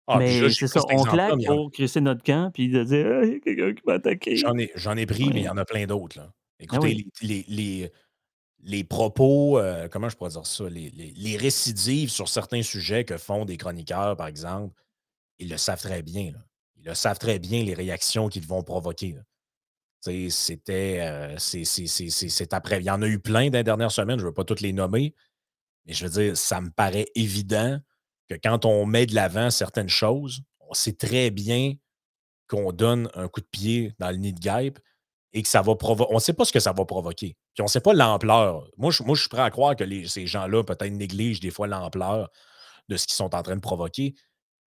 Ah, mais c'est ça, on claque pour crisser notre camp puis de dire «Ah, il y a quelqu'un qui m'a attaqué. J'en ai, j'en ai pris, mais il y en a plein d'autres. Là. Ben Écoutez, les, les, les, propos, euh, comment je pourrais dire ça, les, les, récidives sur certains sujets que font des chroniqueurs, par exemple, ils le savent très bien. Là. Ils le savent très bien, les réactions qu'ils vont provoquer. C'était. Euh, après. Il y en a eu plein dans les dernières semaines, je ne veux pas toutes les nommer, Mais je veux dire, ça me paraît évident que quand on met de l'avant certaines choses, on sait très bien qu'on donne un coup de pied dans le nid de guêpe et que ça va provoquer. On ne sait pas ce que ça va provoquer. Puis on ne sait pas l'ampleur. Moi je, moi, je suis prêt à croire que ces gens-là peut-être négligent des fois l'ampleur de ce qu'ils sont en train de provoquer.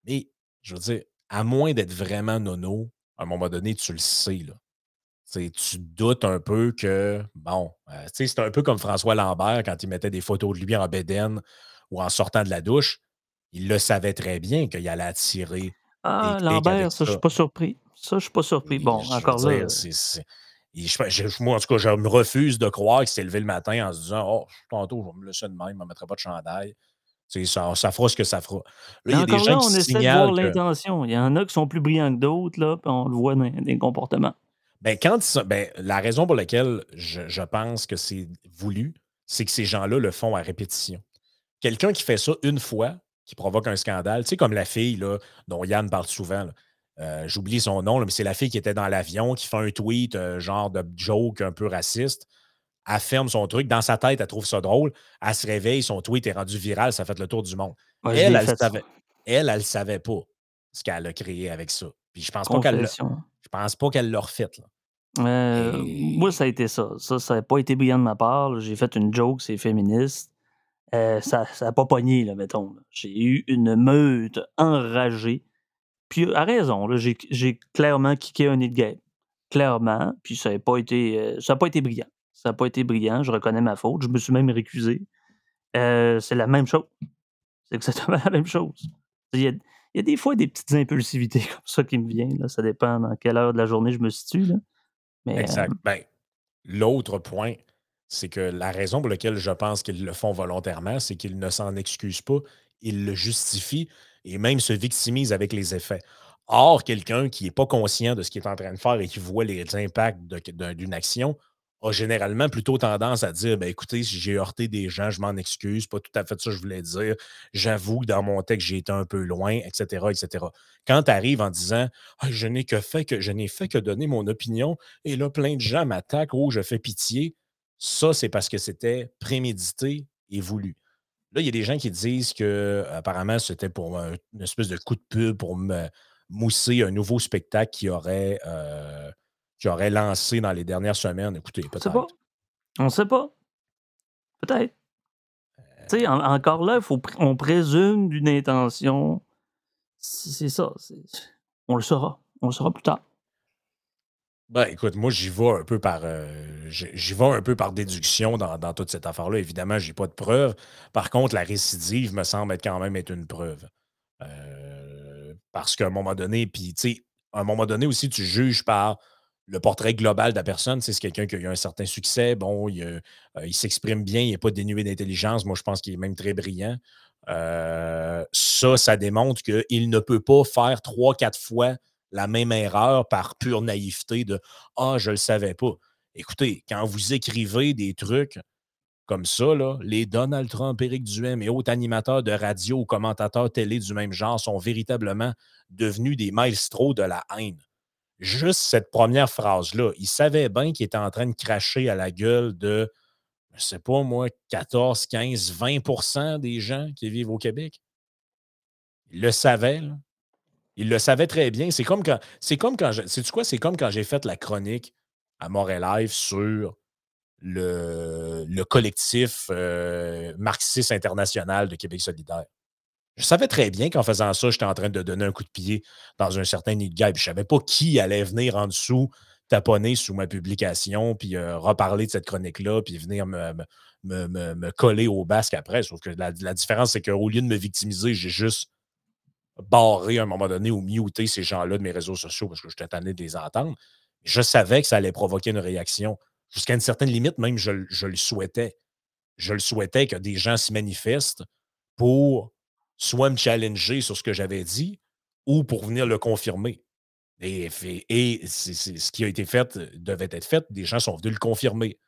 Mais je veux dire, à moins d'être vraiment nono, à un moment donné, tu le sais. Là. Tu doutes un peu que, bon, euh, c'est un peu comme François Lambert quand il mettait des photos de lui en bédaine ou en sortant de la douche. Il le savait très bien qu'il allait attirer. Ah, Lambert, ça, je suis pas surpris. Ça, je suis pas surpris. Bon, encore là. moi, en tout cas, je me refuse de croire qu'il s'est levé le matin en se disant Oh, tantôt, je vais me laisser de même, je ne mettrai pas de chandail. Ça, ça fera ce que ça fera. Là, il y a des gens on essaie de voir l'intention. Il y en a qui sont plus brillants que d'autres, là, puis on le voit dans les comportements. Ben, quand ben, la raison pour laquelle je, je pense que c'est voulu, c'est que ces gens-là le font à répétition. Quelqu'un qui fait ça une fois, qui provoque un scandale, tu sais, comme la fille là, dont Yann parle souvent, euh, j'oublie son nom, mais c'est la fille qui était dans l'avion, qui fait un tweet, euh, genre de joke un peu raciste elle ferme son truc. Dans sa tête, elle trouve ça drôle. Elle se réveille, son tweet est rendu viral, ça fait le tour du monde. elle, elle, savait, elle, elle savait pas ce qu'elle a créé avec ça. Puis je pense pas qu'elle je pense pas qu'elle l'a refait. Euh, moi, ça a été ça. Ça, ça n'a pas été brillant de ma part. J'ai fait une joke, c'est féministe. Euh, ça n'a pas pogné, là, mettons. J'ai eu une meute enragée. Puis, à raison, j'ai clairement kické un nid de guêpe. Clairement. Puis, ça n'a pas, été, euh, ça pas été brillant. Ça n'a pas été brillant, je reconnais ma faute. Je me suis même récusé. Euh, c'est la même chose. C'est exactement la même chose. Il y, a, des fois des petites impulsivités comme ça qui me viennent. Ça dépend dans quelle heure de la journée je me situe. Mais, exact. Euh, ben, L'autre point, c'est que la raison pour laquelle je pense qu'ils le font volontairement, c'est qu'ils ne s'en excusent pas, ils le justifient et même se victimisent avec les effets. Or, quelqu'un qui n'est pas conscient de ce qu'il est en train de faire et qui voit les impacts d'une action a généralement plutôt tendance à dire ben, écoutez, si j'ai heurté des gens, je m'en excuse, pas tout à fait ça que je voulais dire. J'avoue que dans mon texte, j'ai été un peu loin, etc. etc. Quand tu arrives en disant ah, je n'ai que fait que je n'ai fait que donner mon opinion, et là, plein de gens m'attaquent, oh, je fais pitié, ça, c'est parce que c'était prémédité et voulu. Là, il y a des gens qui disent que apparemment c'était pour une espèce de coup de pub pour me mousser un nouveau spectacle qui aurait. Euh, qui aurait lancé dans les dernières semaines. Écoutez, peut-être. On ne sait pas. Peut-être. Tu sais, encore là, faut, on présume d'une intention. C'est ça. On le saura. On le saura plus tard. Ben, écoute, moi, j'y vais un peu par euh, j'y vais un peu par déduction dans, toute cette affaire-là. Évidemment, je n'ai pas de preuves. Par contre, la récidive me semble être quand même être une preuve. Euh, parce qu'à un moment donné, puis tu sais, à un moment donné aussi, tu juges par le portrait global de la personne. C'est quelqu'un qui a eu un certain succès. Bon, il, euh, s'exprime bien, il n'est pas dénué d'intelligence. Moi, je pense qu'il est même très brillant. Euh, ça, ça démontre qu'il ne peut pas faire trois, quatre fois la même erreur par pure naïveté de Ah, je ne le savais pas. Écoutez, quand vous écrivez des trucs comme ça, les Donald Trump, Éric Duhem et autres animateurs de radio ou commentateurs télé du même genre sont véritablement devenus des maestros de la haine juste cette première phrase-là, il savait bien qu'il était en train de cracher à la gueule de, je sais pas moi, 14, 15, 20% des gens qui vivent au Québec. Il le savait. Il le savait très bien. C'est comme quand. C'est comme. C'est comme quand j'ai fait la chronique à Montréal Live sur le, le collectif euh, marxiste international de Québec solidaire. Je savais très bien qu'en faisant ça, j'étais en train de donner un coup de pied dans un certain nid de guêpe. Je ne savais pas qui allait venir en dessous, taponner sous ma publication, puis euh, reparler de cette chronique-là, puis venir me, me, coller au basque après. Sauf que la, différence, c'est qu'au lieu de me victimiser, j'ai juste barré à un moment donné ou muté ces gens-là de mes réseaux sociaux parce que j'étais tanné de les entendre. Je savais que ça allait provoquer une réaction. Jusqu'à une certaine limite, même, je, je le souhaitais. Je le souhaitais que des gens s'y manifestent pour soit me challenger sur ce que j'avais dit ou pour venir le confirmer. Et, et ce qui a été fait euh, devait être fait. Des gens sont venus le confirmer.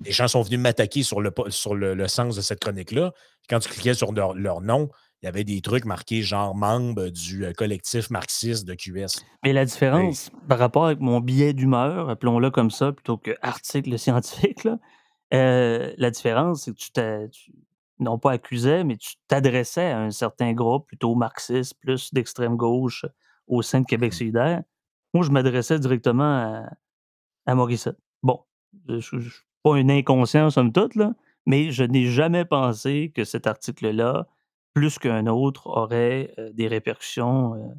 Des gens sont venus m'attaquer sur, le, sur le, sens de cette chronique-là. Quand tu cliquais sur leur, nom, il y avait des trucs marqués genre membre du euh, collectif marxiste de QS. Mais la différence par rapport avec mon billet d'humeur, appelons-le comme ça, plutôt que article scientifique, euh, la différence, c'est que tu, non pas accusais, mais tu t'adressais à un certain groupe plutôt marxiste, plus d'extrême gauche au sein de Québec Mmh. solidaire. Moi, je m'adressais directement à à Morissette. Bon, je je suis pas un inconscient somme toute là, mais je n'ai jamais pensé que cet article-là, plus qu'un autre, aurait, heu, des répercussions, heu,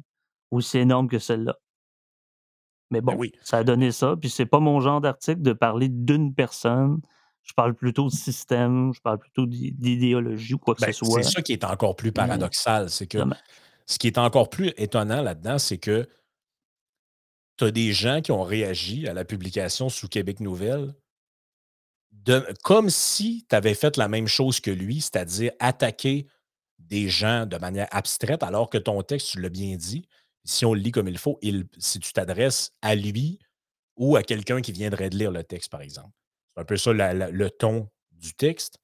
aussi énormes que celles-là. Mais Ben bon, oui. ça a donné ça, puis c'est pas mon genre d'article de parler d'une personne. Je parle plutôt de système, je parle plutôt d'i d'idéologie ou quoi que ce Ben, c'est soit. ça qui est encore plus paradoxal, c'est que ce qui est encore plus étonnant là-dedans, c'est que tu as des gens qui ont réagi à la publication sous Québec Nouvelles de comme si tu avais fait la même chose que lui, c'est-à-dire attaquer des gens de manière abstraite, alors que ton texte, tu l'as bien dit, si on le lit comme il faut, il si tu t'adresses à lui ou à quelqu'un qui viendrait de lire le texte, par exemple. C'est un peu ça la la le ton du texte,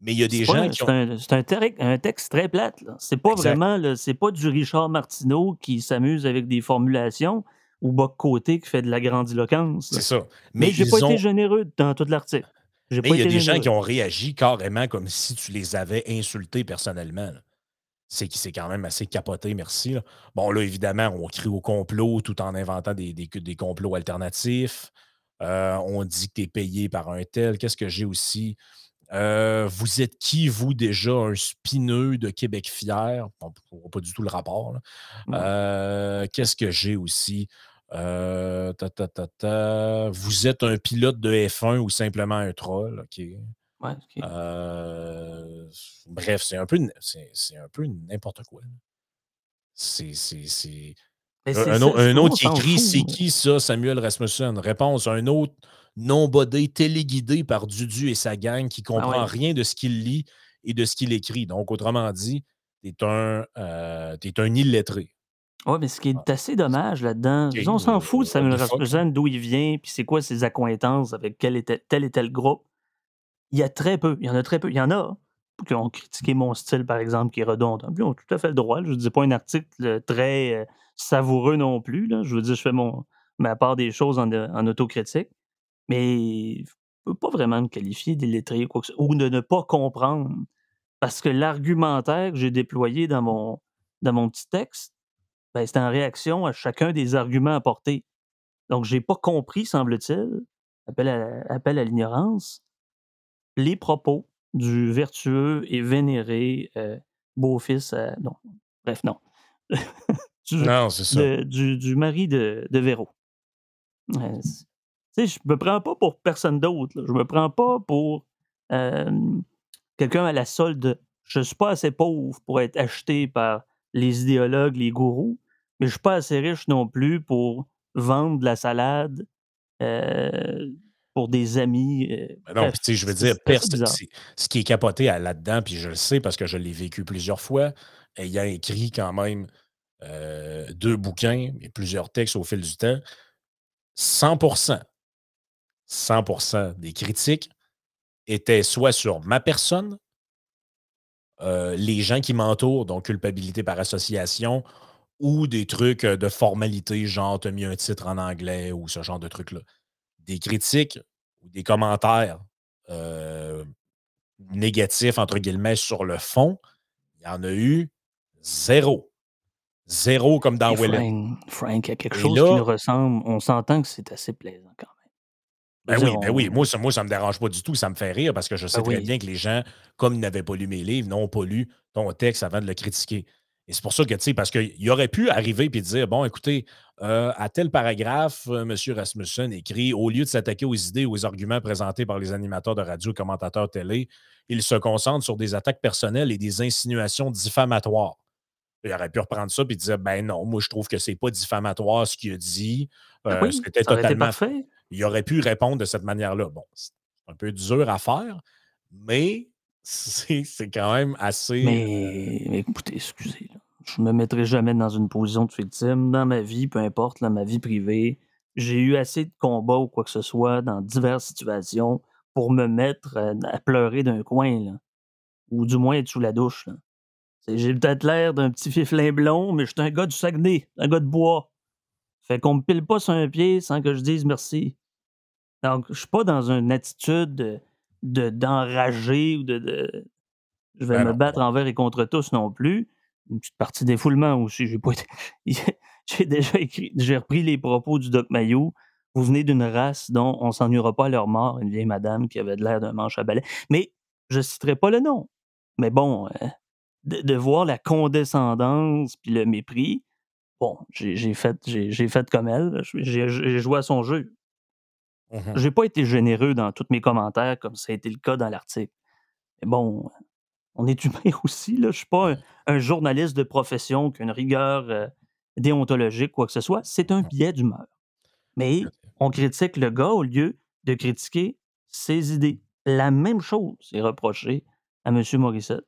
mais il y a des gens qui c'est ont un c'est un texte très plate. C'est pas exact, vraiment c'est pas du Richard Martineau qui s'amuse avec des formulations ou Bock-Côté qui fait de la grandiloquence, c'est ça, mais Mais j'ai pas ils été ont généreux dans tout l'article. Mais il y a des gens qui ont réagi carrément comme si tu les avais insultés personnellement. C'est c'est quand même assez capoté, merci, là. Bon, là, évidemment, on crie au complot tout en inventant des des des complots alternatifs. Heu, on dit que tu es payé par un tel. Qu'est-ce que j'ai aussi? Heu, vous êtes qui, vous, déjà? Un spineux de Québec fier? Bon, p pas du tout le rapport. Heu, qu'est-ce que j'ai aussi? Ta, ta, ta, ta, vous êtes un pilote de F1 ou simplement un troll, OK? Ouais, bref, c'est un peu n'importe quoi. C'est un autre qui écrit: «C'est qui ça, Samuel Rasmussen?» Réponse: un autre non-bodé téléguidé par Dudu et sa gang qui ah comprend ouais. rien de ce qu'il lit et de ce qu'il écrit. Donc, autrement dit, tu es un, es un illettré. Ouais, mais ce qui Ah, est assez dommage là-dedans, on s'en fout de Samuel? Rasmussen, d'où il vient, puis c'est quoi ses accointances avec quel et tel tel et tel groupe. Il y a très peu, il y en a très peu. Il y en a qui ont critiqué mon style, par exemple, qui est redondant. Ils ont tout à fait le droit. Je ne dis pas un article très euh, savoureux non plus. Là. Je veux dire, je fais mon, ma part des choses en, euh, autocritique. Mais je ne peux pas vraiment me qualifier d'illettré ou, de ne pas comprendre. Parce que l'argumentaire que j'ai déployé dans mon, petit texte, ben, c'est en réaction à chacun des arguments apportés. Donc, j'ai pas compris, semble-t-il, appel à l'ignorance, les propos du vertueux et vénéré, heu, beau-fils à non, bref, non. Du Non, c'est ça. de du du mari de de Véro. Sais, je me prends pas pour personne d'autre. Je me prends pas pour, quelqu'un à la solde. Je suis pas assez pauvre pour être acheté par les idéologues, les gourous, mais je suis pas assez riche non plus pour vendre de la salade, heu, pour des amis, heu, Ben non, puis tu sais, je veux dire, ce qui est capoté là-dedans, puis je le sais parce que je l'ai vécu plusieurs fois, ayant écrit quand même, heu, 2 bouquins et plusieurs textes au fil du temps. 100 100% des critiques étaient soit sur ma personne, heu, les gens qui m'entourent, donc culpabilité par association ou des trucs, heu, de formalité, genre: «Tu as mis un titre en anglais» ou ce genre de trucs-là. Des critiques ou des commentaires, «négatifs» entre guillemets sur le fond, il y en a eu zéro, zéro comme dans Ouellet Frank Frank a quelque et chose qui nous ressemble. On s'entend que c'est assez plaisant quand même. Ben oui, ben oui. Moi, ça moi, ça me dérange pas du tout. Ça me fait rire parce que je ben sais très oui, bien que les gens, comme ils n'avaient pas lu mes livres, n'ont pas lu ton texte avant de le critiquer. Et c'est pour ça que, tu sais, parce qu'il aurait pu arriver et dire Bon, écoutez, euh, à tel paragraphe, euh, M. Rasmussen écrit Au lieu de s'attaquer aux idées ou aux arguments présentés par les animateurs de radio et commentateurs télé, il se concentre sur des attaques personnelles et des insinuations diffamatoires. Il aurait pu reprendre ça et dire Ben non, moi, je trouve que c'est pas diffamatoire ce qu'il a dit. ben Euh, oui, C'était aurait totalement parfait. il aurait pu répondre de cette manière-là. Bon, c'est un peu dur à faire, mais c'est c'est quand même assez, Mais mais écoutez, excusez, là, je me mettrai jamais dans une position de victime dans ma vie, peu importe, dans ma vie privée. J'ai eu assez de combats ou quoi que ce soit dans diverses situations pour me mettre, heu, à pleurer d'un coin, là, ou du moins être sous la douche, j'ai peut-être l'air d'un petit fiflin blond, mais je suis un gars du Saguenay, un gars de bois. Fait qu'on me pile pas sur un pied sans que je dise merci. Donc, je suis pas dans une attitude de de d'enragé ou de de je vais Ben me non, battre envers et contre tous non plus. Une petite partie d'éfoulement aussi. J'ai pas été j'ai déjà écrit j'ai repris les propos du Doc Mayou. Vous venez d'une race dont on s'ennuiera pas à leur mort, une vieille madame qui avait de l'air d'un manche à balai. Mais je citerai pas le nom. Mais bon, heu, de de voir la condescendance puis le mépris, bon, j'ai fait j'ai fait comme elle, j'ai joué à son jeu. Mmh J'ai pas été généreux dans tous mes commentaires comme ça a été le cas dans l'article. Mais bon, on est humain aussi, là. Je suis pas un un journaliste de profession qui a une rigueur, heu, déontologique, quoi que ce soit. C'est un Mmh. billet d'humeur. Mais on critique le gars au lieu de critiquer ses idées. La même chose est reprochée à monsieur Morissette,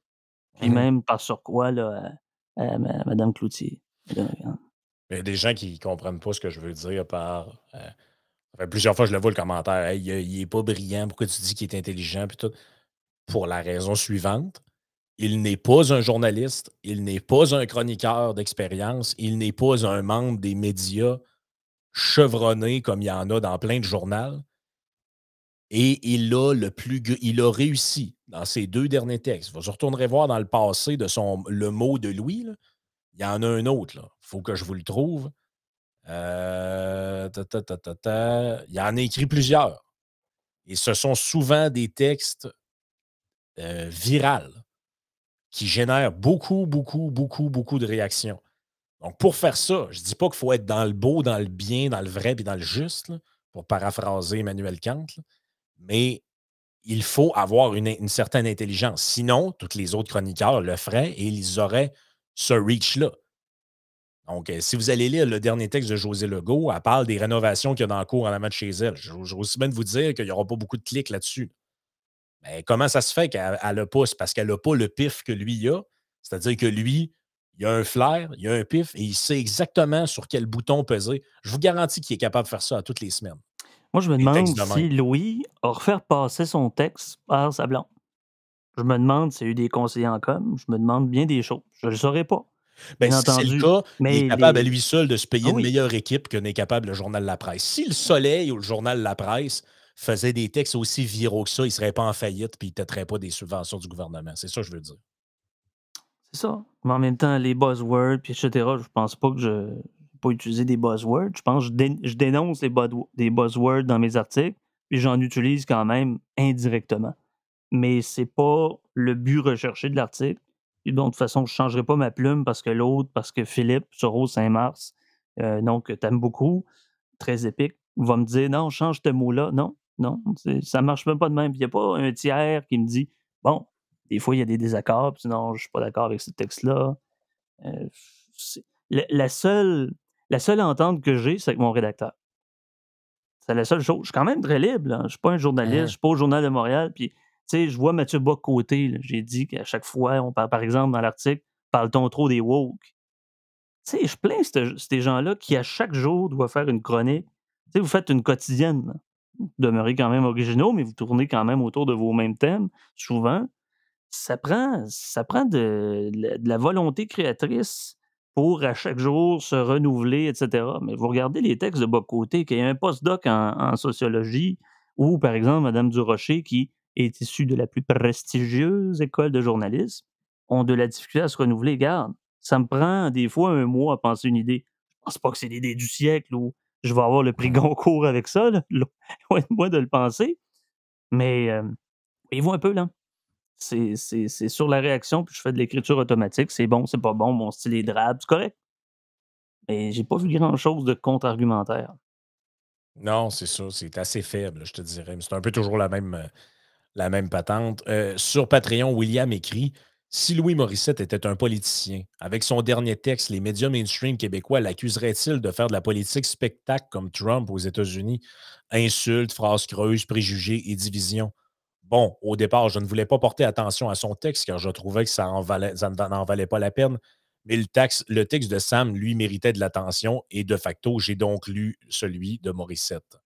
puis Mmh même par surcroît là, à madame Cloutier. Il y a des gens qui comprennent pas ce que je veux dire par, heu, plusieurs fois je le vois le commentaire: «Hey, heu, il est pas brillant, pourquoi tu dis qu'il est intelligent?» puis. Pour la raison suivante, il n'est pas un journaliste, il n'est pas un chroniqueur d'expérience, il n'est pas un membre des médias chevronné comme il y en a dans plein de journals et il a le plus il a réussi dans ses 2 derniers textes. Vous retournerez voir dans le passé de son Le mot de Louis, il y en a un autre, là. Faut que je vous le trouve. Heu, ta en a écrit plusieurs et ce sont souvent des textes, heu, virales qui génèrent beaucoup, beaucoup, beaucoup, beaucoup de réactions. Donc pour faire ça, je dis pas qu'il faut être dans le beau, dans le bien, dans le vrai puis dans le juste, pour paraphraser Emmanuel Kant, mais il faut avoir une une certaine intelligence. Sinon, tous les autres chroniqueurs le feraient et ils auraient ce reach-là. Donc, heu, si vous allez lire le dernier texte de Josée Legault, elle parle des rénovations qu'il y a dans le cours en avant de chez elle. Vais aussi bien vous dire qu'il y aura pas beaucoup de clics là-dessus. Mais comment ça se fait qu'elle pas? C'est parce qu'elle a pas le pif que lui il a. C'est-à-dire que lui, il a un flair, il a un pif et il sait exactement sur quel bouton peser. Je vous garantis qu'il est capable de faire ça à toutes les semaines. Moi, je me demande de si. Louis a refait passer son texte par sa blonde. Je me demande s'il y a eu des conseillers en com. Je me demande bien des choses. Je le saurais pas, Ben, bien si c'est le cas, il est Mais capable à lui seul de se payer ah une oui. meilleure équipe que n'est capable le journal La Presse. Si Le Soleil ou le journal La Presse faisait des textes aussi viraux que ça, il serait pas en faillite puis il têterait pas des subventions du gouvernement. C'est ça que je veux dire. C'est ça. Mais en même temps, les buzzwords puis et cetera, je pense pas que je pas utilisé des buzzwords. Je pense que je dé je dénonce les des buzzwords dans mes articles, puis j'en utilise quand même indirectement. Mais c'est pas le but recherché de l'article. Bon, de toute façon, je changerai pas ma plume parce que l'autre, parce que Philippe sur Rose-Saint-Mars, heu, nom que tu aimes beaucoup, très épique, va me dire: «Non, change ce mot-là». Non, non, ça marche même pas de même. Puis il y a pas un tiers qui me dit: «Bon, des fois, il y a des désaccords, puis non, je suis pas d'accord avec ce texte-là». C'est la la seule la seule entente que j'ai, c'est avec mon rédacteur. C'est la seule chose. Je suis quand même très libre, là. Je suis pas un journaliste, je Mmh suis pas au Journal de Montréal, puis, je vois Mathieu là, j'ai dit qu'à chaque fois, on parle par exemple, dans l'article: «Parle-t-on trop des woke?» Tu sais, je plains ces gens-là qui, à chaque jour, doivent faire une chronique. Tu vous faites une quotidienne. Vous demeurez quand même originaux, mais vous tournez quand même autour de vos mêmes thèmes, souvent. Ça prend ça prend de la volonté créatrice pour, à chaque jour, se renouveler et cetera. Mais vous regardez les textes de Bock-Côté, qui est un post-doc en en sociologie ou, par exemple, madame Durocher, qui est issue de la plus prestigieuse école de journalisme, ont de la difficulté à se renouveler. Regarde, ça me prend des fois un mois à penser une idée. Je pense pas que c'est l'idée du siècle ou je vais avoir le prix Goncourt avec ça, là, loin de moi de le penser. Mais, hem, voyez-vous un peu, là? C'est sur la réaction, puis je fais de l'écriture automatique. C'est bon, c'est pas bon, mon style est drabe, c'est correct. Mais j'ai pas vu grand-chose de contre-argumentaire. Non, c'est ça, c'est assez faible, je te dirais, c'est un peu toujours la même, heu, la même patente. Heu, sur Patreon, William écrit: «Si Louis Morissette était un politicien, avec son dernier texte, les médias mainstream québécois l'accuseraient-ils de faire de la politique spectacle comme Trump aux États-Unis? Insultes, phrases creuses, préjugés et divisions. Bon, au départ, je ne voulais pas porter attention à son texte car je trouvais que ça n'en valait pas la peine, mais le le texte de Sam, lui, méritait de l'attention et de facto, j'ai donc lu celui de Morissette».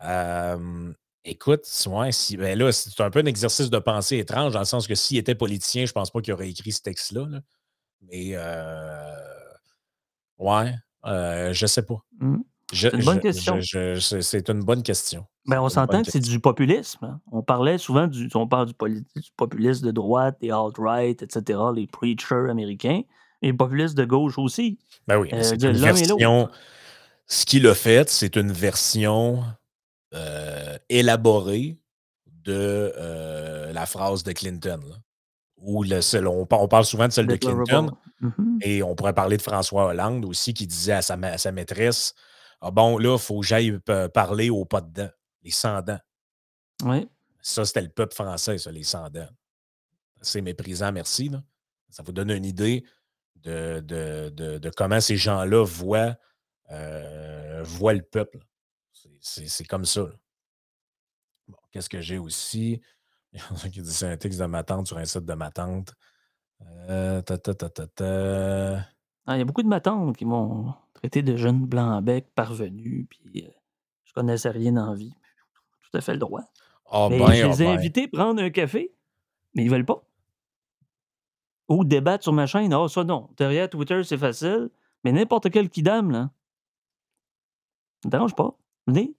Hem, écoute, ouais, si ben là, c'est un peu un exercice de pensée étrange dans le sens que s'il était politicien, je pense pas qu'il aurait écrit ce texte-là, là. Mais, heu, ouais, heu, je sais pas. Mmh. C'est une bonne question. c'est une bonne question. Ben, on s'entend que c'est du populisme. Hein. On parlait souvent du, on parle du, populisme de droite, des alt-right, etc., les preachers américains, et les populistes de gauche aussi. Ben oui, euh, c'est une version. Ce qu'il a fait, c'est une version euh, élaborée de euh, la phrase de Clinton. Ou le, on, parle souvent de celle de Clinton. Mm-hmm. Et on pourrait parler de François Hollande aussi, qui disait à sa, à sa maîtresse ah bon, là, il faut que j'aille parler aux pas dedans, les sans-dents. Oui. Ça, c'était le peuple français, ça, les sans-dents. C'est méprisant, merci. Là. Ça vous donne une idée de, de, comment ces gens-là voient, euh, voient le peuple. C'est comme ça. Bon, qu'est-ce que j'ai aussi? Il y en a qui disent c'est un texte de ma tante sur un site de ma tante. Euh, ta, ta, ta, ah, il y a beaucoup de matantes qui m'ont traité de jeune blanc-bec parvenu, puis euh, je connaissais rien en vie. Tout à fait le droit. Ah mais ben, je ah les ai ben. invités à prendre un café, mais ils veulent pas. Ou débattre sur ma chaîne. Ah, ça non. Derrière Twitter, c'est facile. Mais n'importe quel kidam, là. Ça me dérange pas. Venez.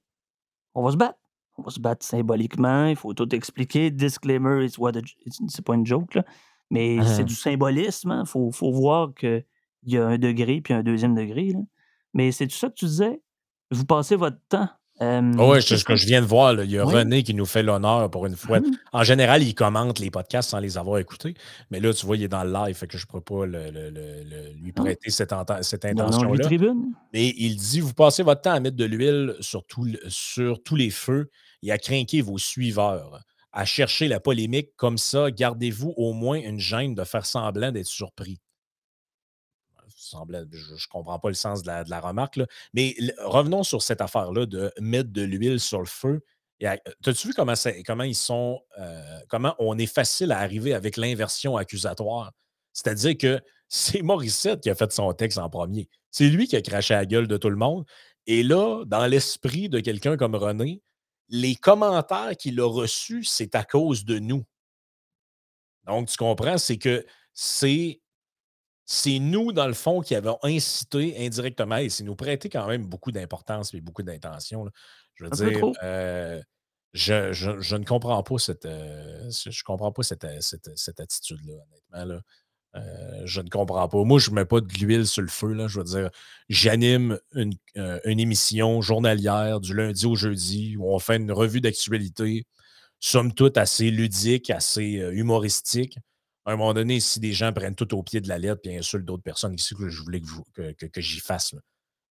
On va se battre. On va se battre symboliquement. Il faut tout expliquer. Disclaimer, c'est pas une joke, là. Mais c'est uh-huh. du symbolisme. Il hein. faut, faut voir que il y a un degré puis un deuxième degré. Là. Mais c'est tout ça que tu disais? Vous passez votre temps. Oui, c'est ce que je viens de voir. Il y a René qui nous fait l'honneur pour une fois. Mmh. En général, il commente les podcasts sans les avoir écoutés. Mais là, tu vois, il est dans le live, fait que je ne pourrais pas lui ah. prêter cette, cette intention-là. Mais il dit Vous passez votre temps à mettre de l'huile sur, sur tous les feux et à craquer vos suiveurs, à chercher la polémique comme ça. Gardez-vous au moins une gêne de faire semblant d'être surpris je ne comprends pas le sens de la, remarque, mais revenons sur cette affaire-là de mettre de l'huile sur le feu. T'as-tu vu comment, comment ils sont, euh, comment on est facile à arriver avec l'inversion accusatoire? C'est-à-dire que c'est Morissette qui a fait son texte en premier. C'est lui qui a craché la gueule de tout le monde. Et là, dans l'esprit de quelqu'un comme René, les commentaires qu'il a reçus, c'est à cause de nous. Donc, tu comprends, c'est que c'est c'est nous, dans le fond, qui avons incité indirectement, et c'est nous prêter quand même beaucoup d'importance et beaucoup d'intention. Je veux dire, euh, je, ne comprends pas cette, euh, je comprends pas cette, euh, cette, attitude-là, honnêtement. je ne comprends pas. Moi, je ne mets pas de l'huile sur le feu. Là, je veux dire, j'anime une, une, émission journalière du lundi au jeudi où on fait une revue d'actualité, somme toute assez ludique, assez humoristique à un moment donné, si des gens prennent tout au pied de la lettre et insultent d'autres personnes, ici que je voulais que, j'y fasse?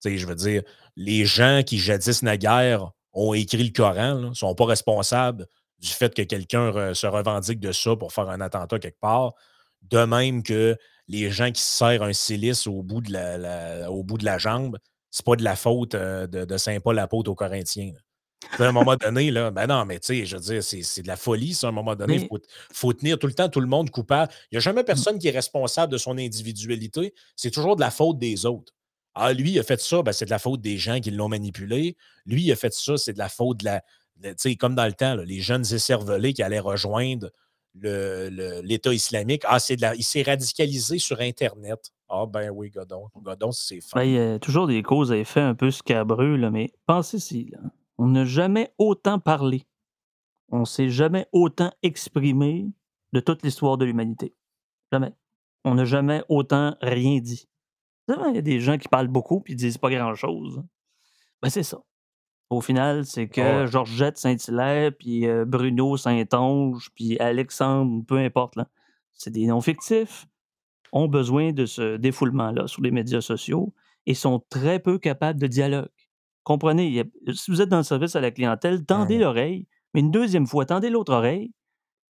Je veux dire, les gens qui jadis naguère ont écrit le Coran ne sont pas responsables du fait que quelqu'un se revendique de ça pour faire un attentat quelque part. De même que les gens qui se serrent un silice au bout de la, jambe, c'est pas de la faute euh, de, de Saint Paul apôtre aux Corinthiens à un moment donné, là, ben non, mais tu sais, je veux dire, c'est de la folie, ça, à un moment donné. Il faut, tenir tout le temps tout le monde coupable. Il n'y a jamais mmh. personne qui est responsable de son individualité. C'est toujours de la faute des autres. Ah, lui, il a fait ça, ben, c'est de la faute des gens qui l'ont manipulé. Lui, il a fait ça, c'est de la faute de la. Tu sais, comme dans le temps, les jeunes écervelés qui allaient rejoindre l'État islamique. Ah, c'est de la, il s'est radicalisé sur Internet. Ah, ben oui, Godon. Godon, c'est ben, il y a toujours des causes à effet un peu scabreux, là, mais pensez-y, là. On n'a jamais autant parlé, on s'est jamais autant exprimé de toute l'histoire de l'humanité. Jamais. On n'a jamais autant rien dit. Il y a des gens qui parlent beaucoup puis disent pas grand-chose. Ben, c'est ça. Au final, c'est que Georgette Saint-Hilaire, puis euh, Bruno Saint-Onge, puis Alexandre, peu importe, là, c'est des noms fictifs, ont besoin de ce défoulement-là sur les médias sociaux et sont très peu capables de dialogue. Comprenez, si vous êtes dans le service à la clientèle, tendez l'oreille, mais une deuxième fois, tendez l'autre oreille,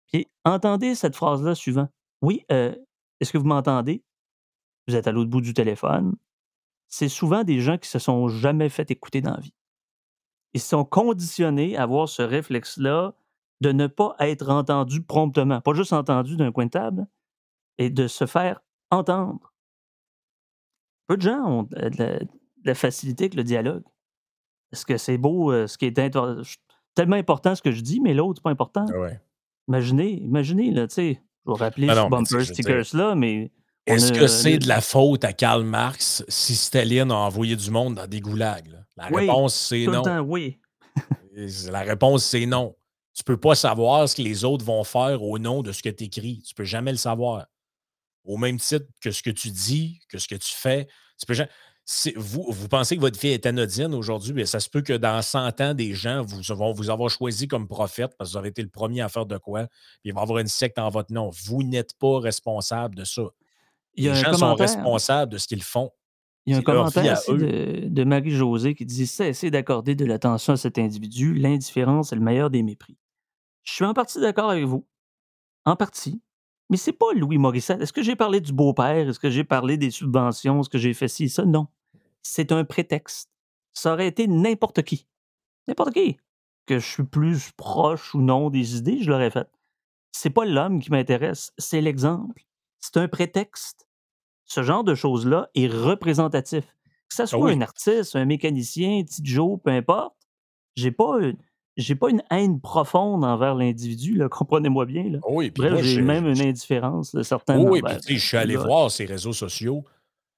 puis entendez cette phrase-là suivant. Oui, euh, est-ce que vous m'entendez? Vous êtes à l'autre bout du téléphone. C'est souvent des gens qui se sont jamais fait écouter dans la vie. Ils sont conditionnés à avoir ce réflexe-là de ne pas être entendus promptement, pas juste entendus d'un coin de table, et de se faire entendre. Peu de gens ont de la facilité avec le dialogue. Est-ce que c'est beau, euh, ce qui est tellement important ce que je dis, mais l'autre, c'est pas important. Ah imaginez, imaginez, là, tu sais, je vais rappeler ce bumper stickers-là, mais. Est-ce que c'est de la faute à Karl Marx si Staline a envoyé du monde dans des goulags? La Oui, réponse, c'est le non. temps, oui. la réponse, c'est non. Tu peux pas savoir ce que les autres vont faire au nom de ce que tu écris. Tu peux jamais le savoir. Au même titre que ce que tu dis, que ce que tu fais. Tu peux jamais vous, vous pensez que votre vie est anodine aujourd'hui, mais ça se peut que dans 100 ans, des gens vous, vont vous avoir choisi comme prophète parce que vous avez été le premier à faire de quoi, puis il va y avoir une secte en votre nom. Vous n'êtes pas responsable de ça. les gens sont responsables de ce qu'ils font. Il y a un commentaire ici de, de Marie-Josée qui dit Cessez d'accorder de l'attention à cet individu, l'indifférence est le meilleur des mépris. Je suis en partie d'accord avec vous. En partie. Mais c'est pas Louis Morissette. Est-ce que j'ai parlé du beau-père? Est-ce que j'ai parlé des subventions? Est-ce que j'ai fait ci, ça? Non. C'est un prétexte. Ça aurait été n'importe qui. N'importe qui. Que je suis plus proche ou non des idées, je l'aurais fait. C'est pas l'homme qui m'intéresse, c'est l'exemple. C'est un prétexte. Ce genre de choses-là est représentatif. Que ce ah soit un artiste, un mécanicien, petit Joe, peu importe, j'ai pas j'ai pas une haine profonde envers l'individu, comprenez-moi bien. Là. Oui, Bref, j'ai même une indifférence de certains. Oui, puis je suis allé voir ces réseaux sociaux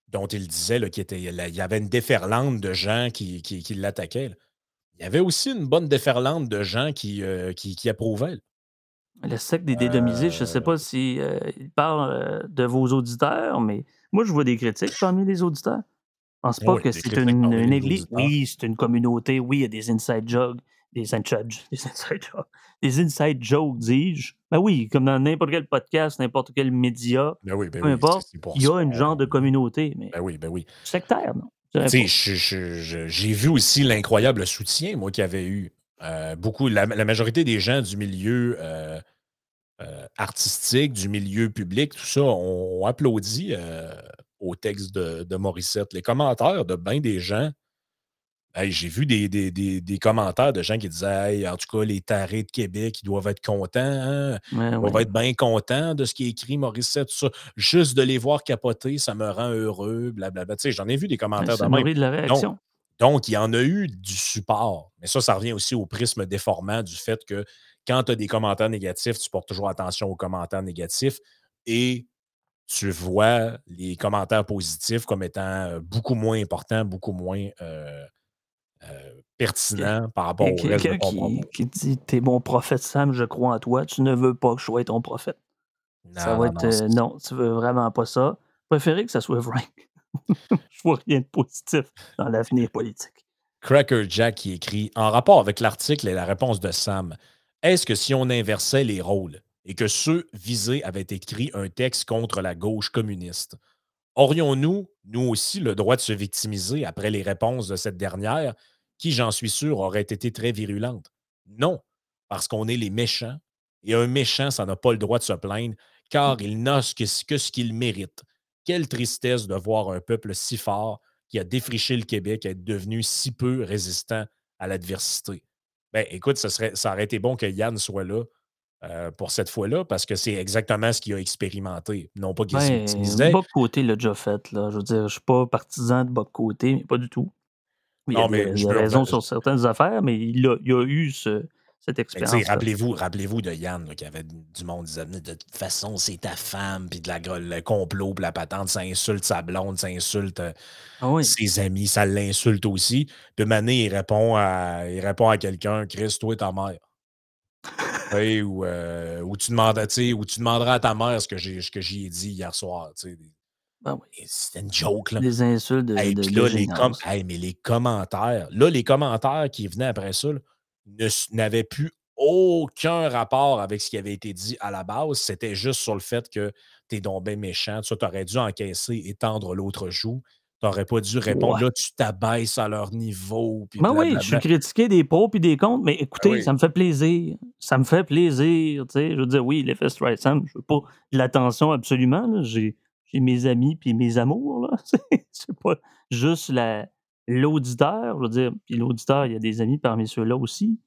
dont il disait qu'il y avait une déferlante de gens qui, qui, l'attaquaient. Il y avait aussi une bonne déferlante de gens qui, euh, qui, qui, approuvaient. Le secte des dédomisés, je ne sais pas si euh, il parle euh, de vos auditeurs, mais moi, je vois des critiques parmi les auditeurs. Je ne pense pas que c'est une, une église. Oui, c'est une communauté. Oui, il y a des inside jokes des inside, des inside jokes, des inside jokes, dis-je. Ben oui, comme dans n'importe quel podcast, n'importe quel média, ben oui, ben peu importe, il y a une genre de communauté, mais ben oui, ben oui. sectaire, non? J'ai vu aussi l'incroyable soutien, moi, qu'il y avait eu. Euh, beaucoup, la, majorité des gens du milieu euh, euh, artistique, du milieu public, tout ça, ont, applaudi au texte de, de Morissette. Les commentaires de bien des gens j'ai vu des, des, commentaires de gens qui disaient en tout cas, les tarés de Québec, ils doivent être contents. Hein? ils doivent être bien contents de ce qui est écrit, Maurice, tout ça. Juste de les voir capoter, ça me rend heureux, blablabla. Tu sais, j'en ai vu des commentaires de même. de la réaction. Donc, il y en a eu du support. Mais ça, ça revient aussi au prisme déformant du fait que quand tu as des commentaires négatifs, tu portes toujours attention aux commentaires négatifs et tu vois les commentaires positifs comme étant euh, beaucoup moins importants, beaucoup moins. Euh, pertinent par rapport au reste de qui, qui dit T'es mon prophète Sam, je crois en toi, tu ne veux pas que je sois ton prophète. ça va être. Euh, non, tu veux vraiment pas ça. Préférez que ça soit Frank. je vois rien de positif dans l'avenir politique. Cracker Jack qui écrit En rapport avec l'article et la réponse de Sam, est-ce que si on inversait les rôles et que ceux visés avaient écrit un texte contre la gauche communiste, aurions-nous, nous aussi, le droit de se victimiser après les réponses de cette dernière qui, j'en suis sûr, aurait été très virulente. Non, parce qu'on est les méchants, et un méchant, ça n'a pas le droit de se plaindre, car il n'a que, ce qu'il mérite. Quelle tristesse de voir un peuple si fort qui a défriché le Québec être devenu si peu résistant à l'adversité. Ben, écoute, ça, serait, ça aurait été bon que Yann soit là euh, pour cette fois-là, parce que c'est exactement ce qu'il a expérimenté. Non pas qu'il ben, s'utilisait. Bas côté l'a déjà fait. Là. Je veux dire, je ne suis pas partisan de bas côté, mais pas du tout il, non, a, mais il a raison sur certaines affaires, mais il a, il a eu ce, cette expérience. Rappelez-vous rappelez de Yann qui avait du monde disait de toute façon, c'est ta femme, puis de la, le complot, puis la patente, ça insulte sa blonde, ça insulte euh, ah ses amis, ça l'insulte aussi. De Mané, il répond à, il répond à quelqu'un Chris, toi et ta mère. ou, euh, ou, tu ou tu demanderas à ta mère ce que j'y ai dit hier soir. Ben C'était une joke, là. Des insultes de, puis là, les mais les commentaires, là, les commentaires qui venaient après ça, n'avaient plus aucun rapport avec ce qui avait été dit à la base. C'était juste sur le fait que t'es bien méchant. Tu aurais dû encaisser et tendre l'autre joue. Tu n'aurais pas dû répondre. Là, tu t'abaisses à leur niveau. Ben oui, je suis critiqué des pros et des comptes, mais ben écoutez, ça me fait plaisir. Ça me fait plaisir. Je veux dire, oui, l'effet Strike Sam, je veux pas de l'attention absolument. J'ai mes amis puis mes amours. C'est pas juste l'auditeur. Je veux dire, puis l'auditeur, il y a des amis parmi ceux-là aussi.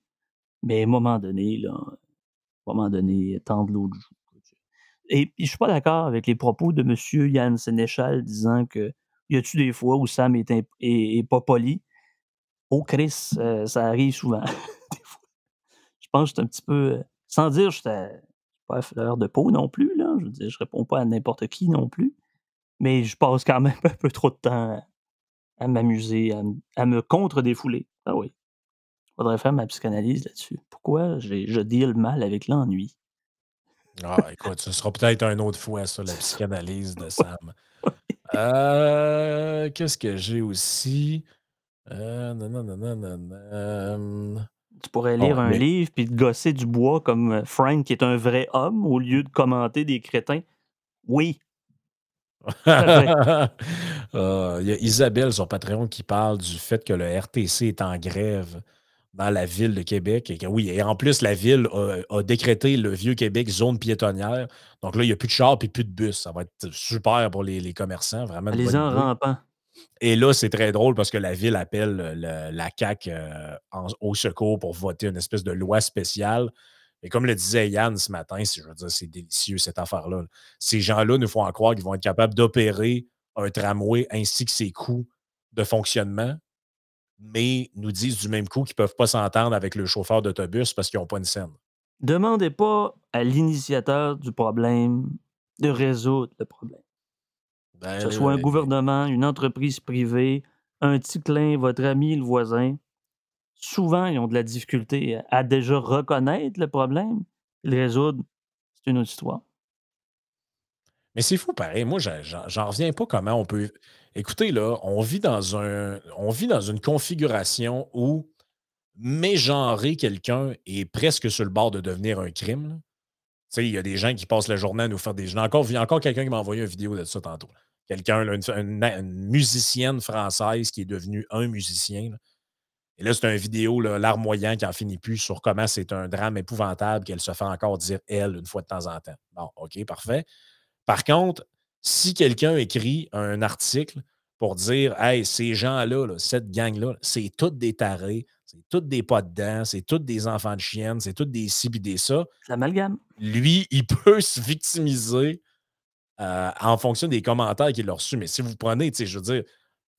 Mais à un moment donné, là, à un moment donné, tendre l'autre joue. Et puis, je suis pas d'accord avec les propos de M. Yann Sénéchal disant que y a-tu des fois où Sam est, est, pas poli? Oh, Chris, euh, ça arrive souvent. Je pense que c'est un petit peu. Sans dire, je pas à fleur de peau non plus, là. Je veux dire, je réponds pas à n'importe qui non plus. Mais je passe quand même un peu trop de temps à m'amuser, à me contre-défouler. Ah oui. Faudrait faire ma psychanalyse là-dessus. Pourquoi je deal mal avec l'ennui? Ah, écoute, ce sera peut-être une autre fois ça, la psychanalyse de Sam. Heu, qu'est-ce que j'ai aussi? Heu, na na na Tu pourrais bon, lire un mais livre puis te gosser du bois comme, heu, Frank qui est un vrai homme au lieu de commenter des crétins. Oui. Ah, il y a Isabelle sur Patreon qui parle du fait que le RTC est en grève dans la ville de Québec et que oui et en plus la ville a a décrété le Vieux-Québec zone piétonnière. Donc là, il y a plus de chars puis plus de bus. Ça va être super pour les les commerçants, vraiment Allez-en idée. rampant. Et là, c'est très drôle parce que la ville appelle, la CAQ, en au secours pour voter une espèce de loi spéciale et comme le disait Yann ce matin, je veux dire, c'est délicieux cette affaire-là, là. Ces gens-là nous font croire qu'ils vont être capables d'opérer un tramway ainsi que ses coûts de fonctionnement, mais nous disent du même coup qu'ils peuvent pas s'entendre avec le chauffeur d'autobus parce qu'ils ont pas une scène. Demandez pas à l'initiateur du problème de résoudre le problème. Que Ben ce soit un gouvernement, une entreprise privée, un petit clin, votre ami, le voisin, souvent, ils ont de la difficulté à déjà reconnaître le problème. Le résoudre, c'est une autre histoire. mais c'est fou pareil. Moi, j'en reviens pas comment on peut écoutez là, on vit dans un on vit dans une configuration où mégenrer quelqu'un est presque sur le bord de devenir un crime, là. Sais, il y a des gens qui passent la journée à nous faire des j'ai encore encore quelqu'un qui m'a envoyé une vidéo de ça tantôt. Quelqu'un, une musicienne française qui est devenue un musicien. Et là, c'est une vidéo, là, larmoyant qui en finit plus sur comment c'est un drame épouvantable qu'elle se fait encore dire elle, une fois de temps en temps. Bon, OK, parfait. Par contre, si quelqu'un écrit un article pour dire Hey, ces gens-là, là, cette gang-là, c'est toutes des tarés, c'est toutes des pas dedans, c'est toutes des enfants de chiennes, c'est toutes des ci des ça. C'est l'amalgame. Lui, il peut se victimiser euh, en fonction des commentaires qu'il a reçus. Mais si vous prenez, tu sais, je veux dire,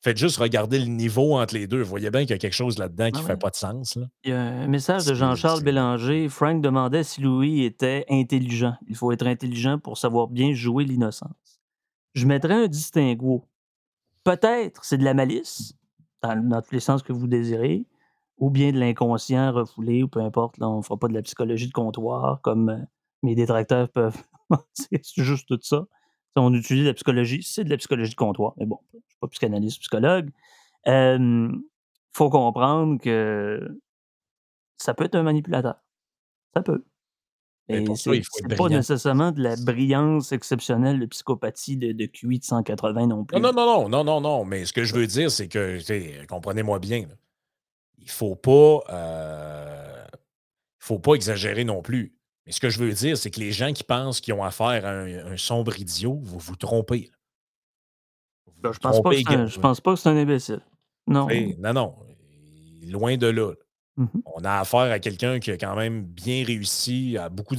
faites juste regarder le niveau entre les deux. Vous voyez bien qu'il y a quelque chose là-dedans qui Ah ne fait ouais. pas de sens. Là. Il y a un message de Jean-Charles Bélanger. Frank demandait si Louis était intelligent. Il faut être intelligent pour savoir bien jouer l'innocence. Je mettrais un distinguo. Peut-être c'est de la malice, dans, tous les sens que vous désirez, ou bien de l'inconscient refoulé, ou peu importe. Là, on ne fera pas de la psychologie de comptoir comme euh, mes détracteurs peuvent. c'est juste tout ça. Si on utilise la psychologie, c'est de la psychologie de comptoir. Mais bon, je ne suis pas psychanalyste, psychologue. Il faut comprendre que ça peut être un manipulateur. Ça peut. Mais pour ça, il faut être pas nécessairement de la brillance exceptionnelle de psychopathie de, de QI de 180 non Non, plus. non, non, non, non, non, non. Mais ce que je veux dire, c'est que, comprenez-moi bien, là, il faut pas, euh, il faut pas exagérer non plus. Mais ce que je veux dire, c'est que les gens qui pensent qu'ils ont affaire à un, un sombre idiot, vous vous trompez. Vous Ben, vous je pense pas que trompez. c'est un, je pense pas que c'est un imbécile. Non. Non, non. Loin de là. Mhm. On a affaire à quelqu'un qui a quand même bien réussi à beaucoup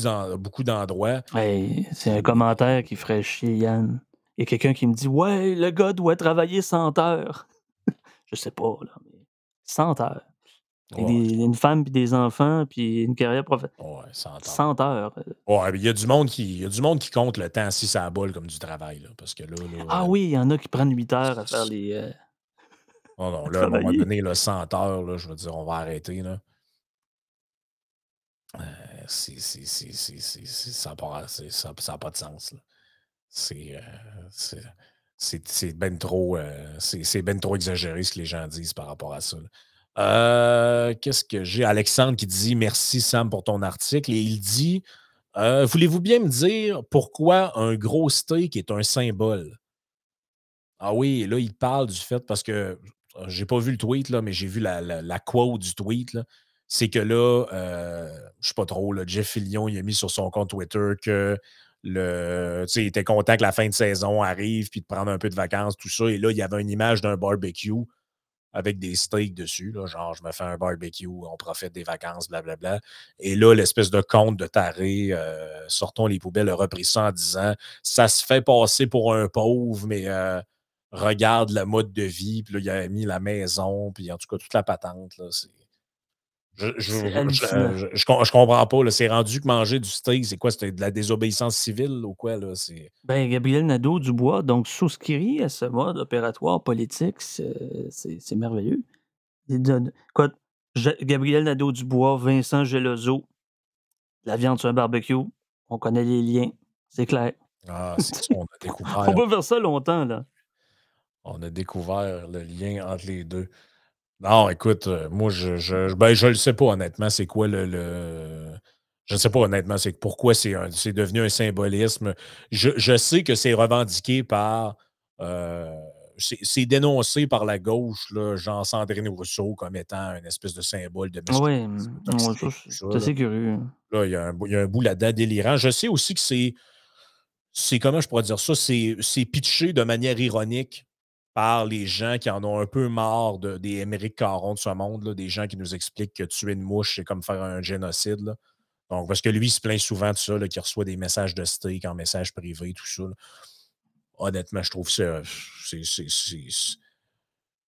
d'endroits. Hey, c'est un commentaire qui ferait chier Yann. Il y a quelqu'un qui me dit Ouais, le gars doit travailler 100 heures. je sais pas, là, mais 100 heures. Avec ouais, des- une femme puis des enfants puis une carrière professionnelle. ouais, 100 heures. 100 heures. euh. Ouais, mais il y a du monde qui, y a du monde qui compte le temps si ça bolle comme du travail. Là, parce que là, là, Ah euh, oui, il y en a qui prennent 8 heures à faire les. euh, non, non, à là, à un moment donné, là, 100 heures, là, je veux dire, on va arrêter. Là. Euh, c'est, c'est, c'est- c'est- ça n'a pas, de sens. C'est, euh, ben trop, euh, c'est, ben trop exagéré ce que les gens disent par rapport à ça. Euh, qu'est-ce que j'ai? Alexandre qui dit merci Sam pour ton article et il dit euh, Voulez-vous bien me dire pourquoi un gros steak est un symbole? Ah oui, là, il parle du fait parce que j'ai pas vu le tweet, là, mais j'ai vu la, la, quote du tweet. C'est que là, euh, je sais pas trop, Jeff Fillion, il a mis sur son compte Twitter que le, il était content que la fin de saison arrive puis de prendre un peu de vacances, tout ça. Et là, il y avait une image d'un barbecue avec des steaks dessus, genre je me fais un barbecue, on profite des vacances, blablabla. Et là, l'espèce de compte de taré, euh, sortons les poubelles, a repris ça en disant ça se fait passer pour un pauvre, mais euh, regarde le mode de vie, puis là, il a mis la maison, puis en tout cas, toute la patente, là, c'est. Je, je, je, je- je com- je comprends pas. C'est rendu que manger du steak, c'est quoi? C'est de la désobéissance civile ou quoi? Là? Ben, Gabriel Nadeau-Dubois, donc souscrit à ce mode opératoire politique, c'est merveilleux. Écoute, Ja Gabriel Nadeau-Dubois, Vincent Gelozo, la viande sur un barbecue, on connaît les liens, c'est clair. Ah, c'est ça, on a On découvert. peut faire ça longtemps, là. On a découvert le lien entre les deux. Non, écoute, euh, moi, je je, ben, je le sais pas, honnêtement, c'est quoi le. le- Je ne sais pas, honnêtement, c'est pourquoi c'est un- c'est devenu un symbolisme. Je, je sais que c'est revendiqué par. euh, c'est dénoncé par la gauche, là, Sandrine Rousseau, comme étant une espèce de symbole de Oui, ça, toxique, c'est assez curieux. Là, il y a un, il y a un bout là-dedans délirant. Je sais aussi que c'est. C'est comment je pourrais dire ça? C'est c'est pitché de manière ironique par les gens qui en ont un peu marre de, des Émeric Caron de ce monde, là, des gens qui nous expliquent que tuer une mouche, c'est comme faire un génocide. Donc, parce que lui, il se plaint souvent de ça, qu'il reçoit des messages de steak en message privé, tout ça. Honnêtement, je trouve ça. c'est-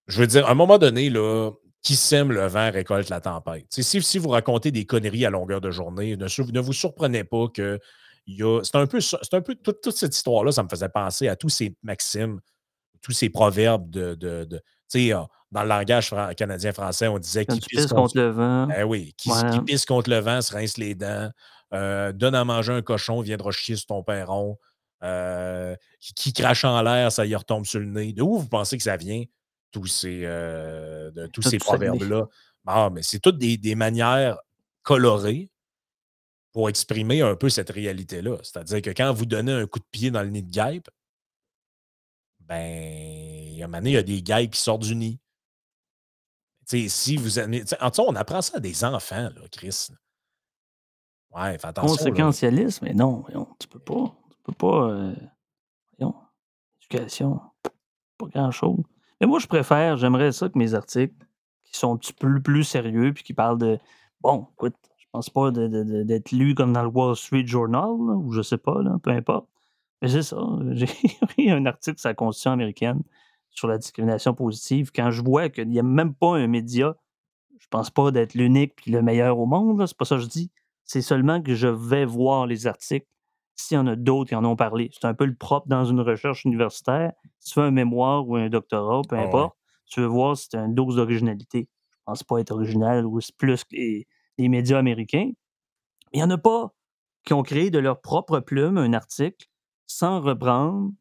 Je veux dire, à un moment donné, là, qui sème le vent récolte la tempête. Si, si vous racontez des conneries à longueur de journée, ne, ne vous surprenez pas que. C'est un peu un peu toute cette histoire-là, ça me faisait penser à tous ces maximes, tous ces proverbes de. de, de- tu sais, euh, dans le langage fran- canadien-français, on disait qui pisse contre contre le vent, eh oui, qui, pisse contre le vent se rince les dents. Euh, donne à manger un cochon, viendra chier sur ton perron. Euh, qui, qui crache en l'air, ça y retombe sur le nez. De où vous pensez que ça vient, tous ces, euh, de, tous Tout ces proverbes-là? Ah, mais c'est toutes des, des manières colorées pour exprimer un peu cette réalité-là. C'est-à-dire que quand vous donnez un coup de pied dans le nid de guêpe, ben, il y a des guêpes qui sortent du nid. Tu sais, si vous en tout cas, on apprend ça à des enfants, Chris. Ouais, fais attention. Conséquentialisme, mais non, tu peux pas. Tu peux pas. euh, éducation, pas grand-chose. Mais moi, je préfère, j'aimerais ça que mes articles, qui sont un petit peu plus sérieux, puis qui parlent de. Bon, écoute, je pense pas d'être lu comme dans le Wall Street Journal, ou je sais pas, là, peu importe. Mais c'est ça. J'ai écrit un article sur la Constitution américaine sur la discrimination positive. Quand je vois qu'il n'y a même pas un média, je pense pas d'être l'unique puis le meilleur au monde, c'est pas ça que je dis. C'est seulement que je vais voir les articles s'il y en a d'autres qui en ont parlé. C'est un peu le propre dans une recherche universitaire. Si tu fais un mémoire ou un doctorat, peu Ah importe, tu veux voir si tu as une dose d'originalité. Je pense pas être original ou c'est plus que les, les médias américains. Il n'y en a pas qui ont créé de leur propre plume un article sans reprendre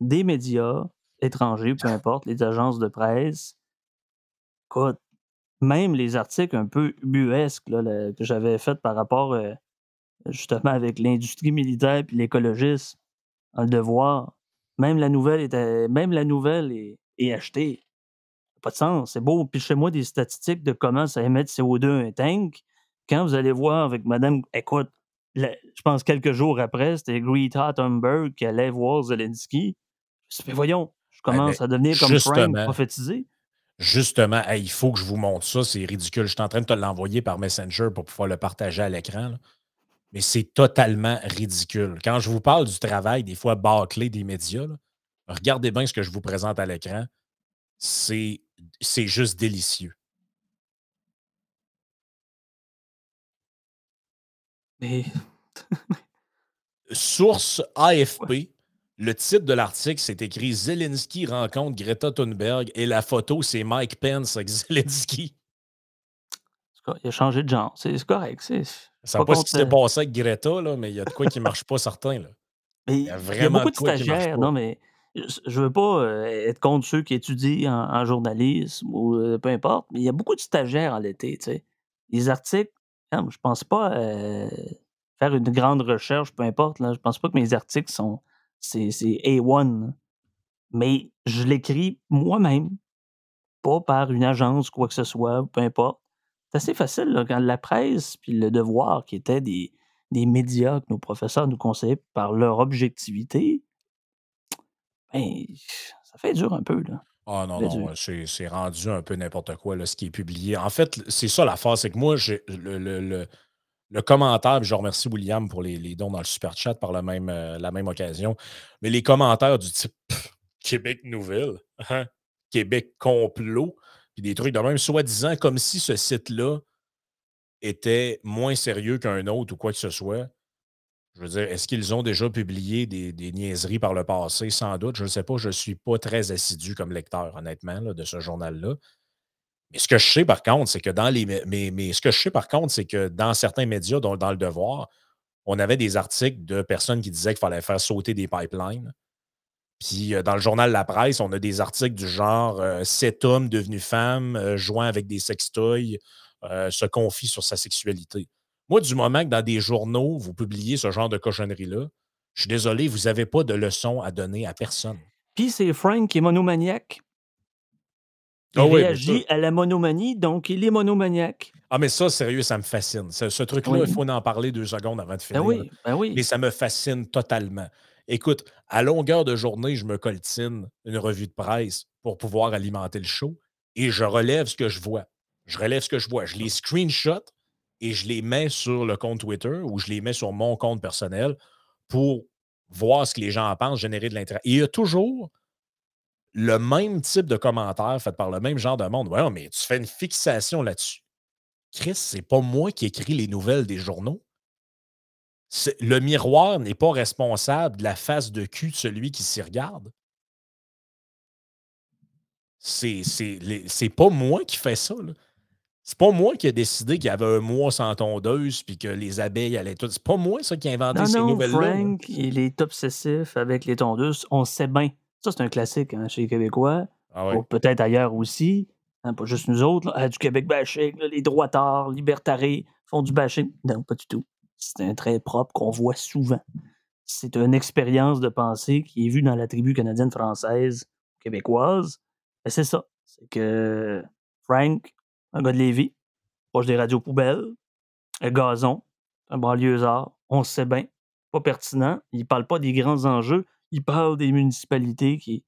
des médias étrangers, peu importe, les agences de presse. Écoute, même les articles un peu ubuesques que j'avais faits par rapport euh, justement avec l'industrie militaire puis l'écologiste, le devoir, même la nouvelle était, même la nouvelle est, achetée. Pas de sens. C'est beau, puis chez moi des statistiques de comment ça émet de CO2 un tank. Quand vous allez voir avec Madame, écoute, je pense quelques jours après, c'était Greta Thunberg qui allait voir Zelensky. Je me suis dit, Mais voyons, je Ouais, commence mais à devenir comme Frank prophétisé. Justement, hey, il faut que je vous montre ça, c'est ridicule. Je suis en train de te l'envoyer par Messenger pour pouvoir le partager à l'écran. Mais c'est totalement ridicule. Quand je vous parle du travail, des fois bâclé des médias, là, regardez bien ce que je vous présente à l'écran. C'est c'est juste délicieux. Mais Source AFP. Le titre de l'article, c'est écrit Zelensky rencontre Greta Thunberg et la photo, c'est Mike Pence avec Zelensky. il a changé de genre. C'est correct. C'est Ça pas pas ce qui s'est euh, passé avec Greta, là, mais il y a de quoi qui ne marche pas certain. Là. Il y a y a vraiment beaucoup de stagiaires. Non, mais je je veux pas euh, être contre ceux qui étudient en, en journalisme ou euh, peu importe, mais il y a beaucoup de stagiaires en l'été, sais. Les articles, je pense pas euh, faire une grande recherche, peu importe. Là, je pense pas que mes articles sont c'est c'est A1. là. Mais je l'écris moi-même, pas par une agence quoi que ce soit, peu importe. C'est assez facile quand la presse puis le devoir, qui étaient des, des médias que nos professeurs nous conseillaient par leur objectivité, ben, ça fait dur un peu. Là. Ah non, non, c'est rendu un peu n'importe quoi, là, ce qui est publié. En fait, c'est ça l'affaire, c'est que moi, le, le- le- le commentaire, puis je remercie William pour les, les dons dans le super chat par la même, euh, la même occasion, mais les commentaires du type Pff, Québec Nouvelle, hein, Québec Complot, puis des trucs de même, soi-disant, comme si ce site-là était moins sérieux qu'un autre ou quoi que ce soit. Je veux dire, est-ce qu'ils ont déjà publié des, niaiseries par le passé? Sans doute, je ne sais pas. Je ne suis pas très assidu comme lecteur, honnêtement, de ce journal-là. Mais ce que je sais, par contre, c'est que dans les. Mais, ce que je sais, par contre, c'est que dans certains médias, dans Le Devoir, on avait des articles de personnes qui disaient qu'il fallait faire sauter des pipelines. Puis euh, dans le journal La Presse, on a des articles du genre euh, Cet homme devenu femme, euh, joint avec des sextoys, se confie sur sa sexualité. Moi, du moment que dans des journaux, vous publiez ce genre de cochonnerie-là, je suis désolé, vous n'avez pas de leçon à donner à personne. Puis c'est Frank qui est monomaniaque. Il ah réagit à la monomanie, donc il est monomaniaque. Ah, mais ça, sérieux, ça me fascine. Ce, truc-là, il faut en parler deux secondes avant de ben finir. oui, ben oui. Mais ça me fascine totalement. Écoute, à longueur de journée, je me coltine une revue de presse pour pouvoir alimenter le show et je relève ce que je vois. Je relève ce que je vois. Je les screenshot et je les mets sur le compte Twitter ou je les mets sur mon compte personnel pour voir ce que les gens en pensent, générer de l'intérêt. il y a toujours le même type de commentaires fait par le même genre de monde. Ouais, mais tu fais une fixation là-dessus. Chris, c'est pas moi qui écris les nouvelles des journaux. Le miroir n'est pas responsable de la face de cul de celui qui s'y regarde. C'est pas moi qui fais ça. C'est pas moi qui ai décidé qu'il y avait un mois sans tondeuse puis que les abeilles allaient toutes. C'est pas moi ça qui a inventé ces nouvelles-là. Frank, il est obsessif avec les tondeuses. On sait bien. Ça, c'est un classique hein, chez les Québécois. Ah peut-être ailleurs aussi. Hein, pas juste nous autres. Ah, du Québec bashing, les droitards, libertarés font du bashing. Non, pas du tout. C'est un trait propre qu'on voit souvent. C'est une expérience de pensée qui est vue dans la tribu canadienne française québécoise. c'est ça. C'est que Frank, un gars de Lévis, proche des radios poubelles, un gazon, un banlieusard, on sait bien, pas pertinent. Il parle pas des grands enjeux, il parle des municipalités qui.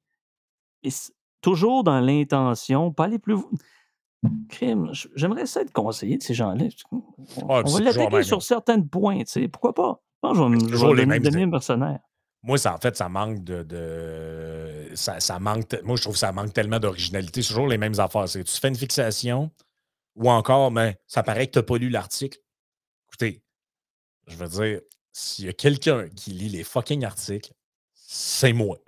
toujours dans l'intention, pas les plus. Crime, j'aimerais ça être conseiller de ces gens-là. on va l'attaquer sur certains points, tu sais. Pourquoi pas? Je je vais, les donner, mercenaire. Moi, ça, en fait, ça manque de. Ça, manque, moi, je trouve que ça manque tellement d'originalité. C'est toujours les mêmes affaires. Tu fais une fixation ou encore, mais ça paraît que tu n'as pas lu l'article. Écoutez, je veux dire, s'il y a quelqu'un qui lit les fucking articles, c'est moi.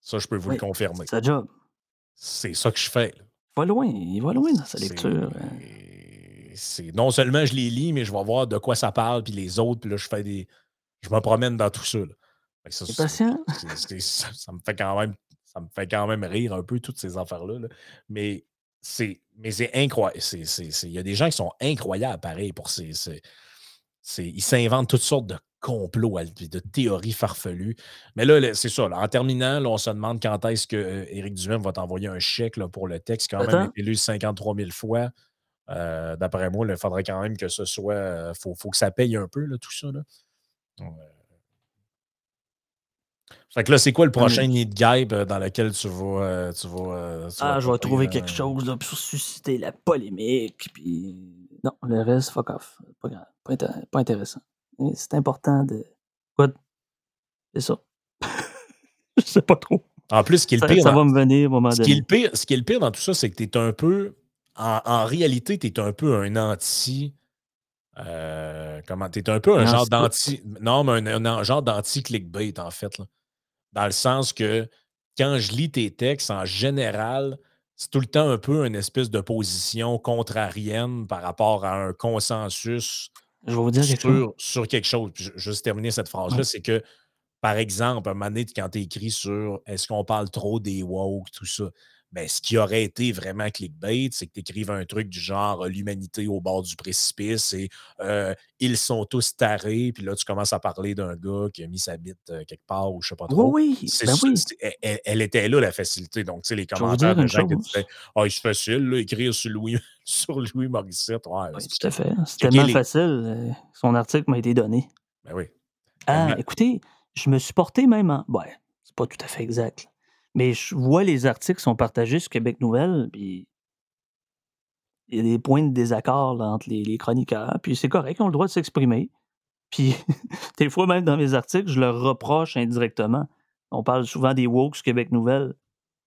Ça, je peux vous le confirmer. C'est job. C'est ça que je fais. Il va loin, il va loin dans sa lecture. Hein. C'est non seulement je les lis, mais je vais voir de quoi ça parle, puis les autres, puis là, je fais des. Je me promène dans tout ça. ça, patient? ça, me fait quand même. Ça me fait quand même rire un peu, toutes ces affaires-là. Mais c'est. Mais c'est incroyable. Il y a des gens qui sont incroyables, pareil, pour ces. ils s'inventent toutes sortes de complot, de théories farfelues. Mais là, c'est ça. en terminant, on se demande quand est-ce que Éric Duhem va t'envoyer un chèque pour le texte, quand même été lu 53 000 fois. Euh, d'après moi, il faudrait quand même que ce soit. Il euh, faut, que ça paye un peu, tout ça. Là. Fait que là, c'est quoi le prochain nid de guêpe dans lequel tu vas. Euh, tu vas, ah, je vais trouver quelque chose pour susciter la polémique. Puis... Non, le reste, fuck off. Pas, pas intéressant. C'est important de. C'est ça. je sais pas trop. En plus, ce qui est le pire. Ça, va me venir au moment ce Qui est le pire, ce qui est le pire dans tout ça, c'est que tu es un peu. En, réalité, tu es un peu un anti. Euh, comment Tu es un peu un genre d'anti. Non, mais un, genre d'anti-clickbait, en fait. Dans le sens que quand je lis tes textes, en général, c'est tout le temps un peu une espèce de position contrarienne par rapport à un consensus je vais vous dire quelque sur. Sur quelque chose. je vais juste terminer cette phrase-là, c'est que, par exemple, à un moment donné, quand tu écris sur est-ce qu'on parle trop des woke, tout ça, ben, ce qui aurait été vraiment clickbait, c'est que tu écrives un truc du genre l'humanité au bord du précipice et ils sont tous tarés, puis là, tu commences à parler d'un gars qui a mis sa bite quelque part ou je sais pas trop. Oui, oui. Ben oui. Elle, était là, la facilité. Donc, tu sais, les commentaires de gens qui disaient Ah, c'est facile, là, écrire sur Louis, sur Louis Morissette. Ouais, oui, tout à fait. C'est tellement facile. son article m'a été donné. Ben oui. Ah, écoutez, je me suis porté même en. Ouais, c'est pas tout à fait exact. Mais je vois les articles qui sont partagés sur Québec Nouvelle, puis il y a des points de désaccord entre les, chroniqueurs, puis c'est correct, ils ont le droit de s'exprimer. Puis des fois, même dans mes articles, je leur reproche indirectement. On parle souvent des woke sur Québec Nouvelle.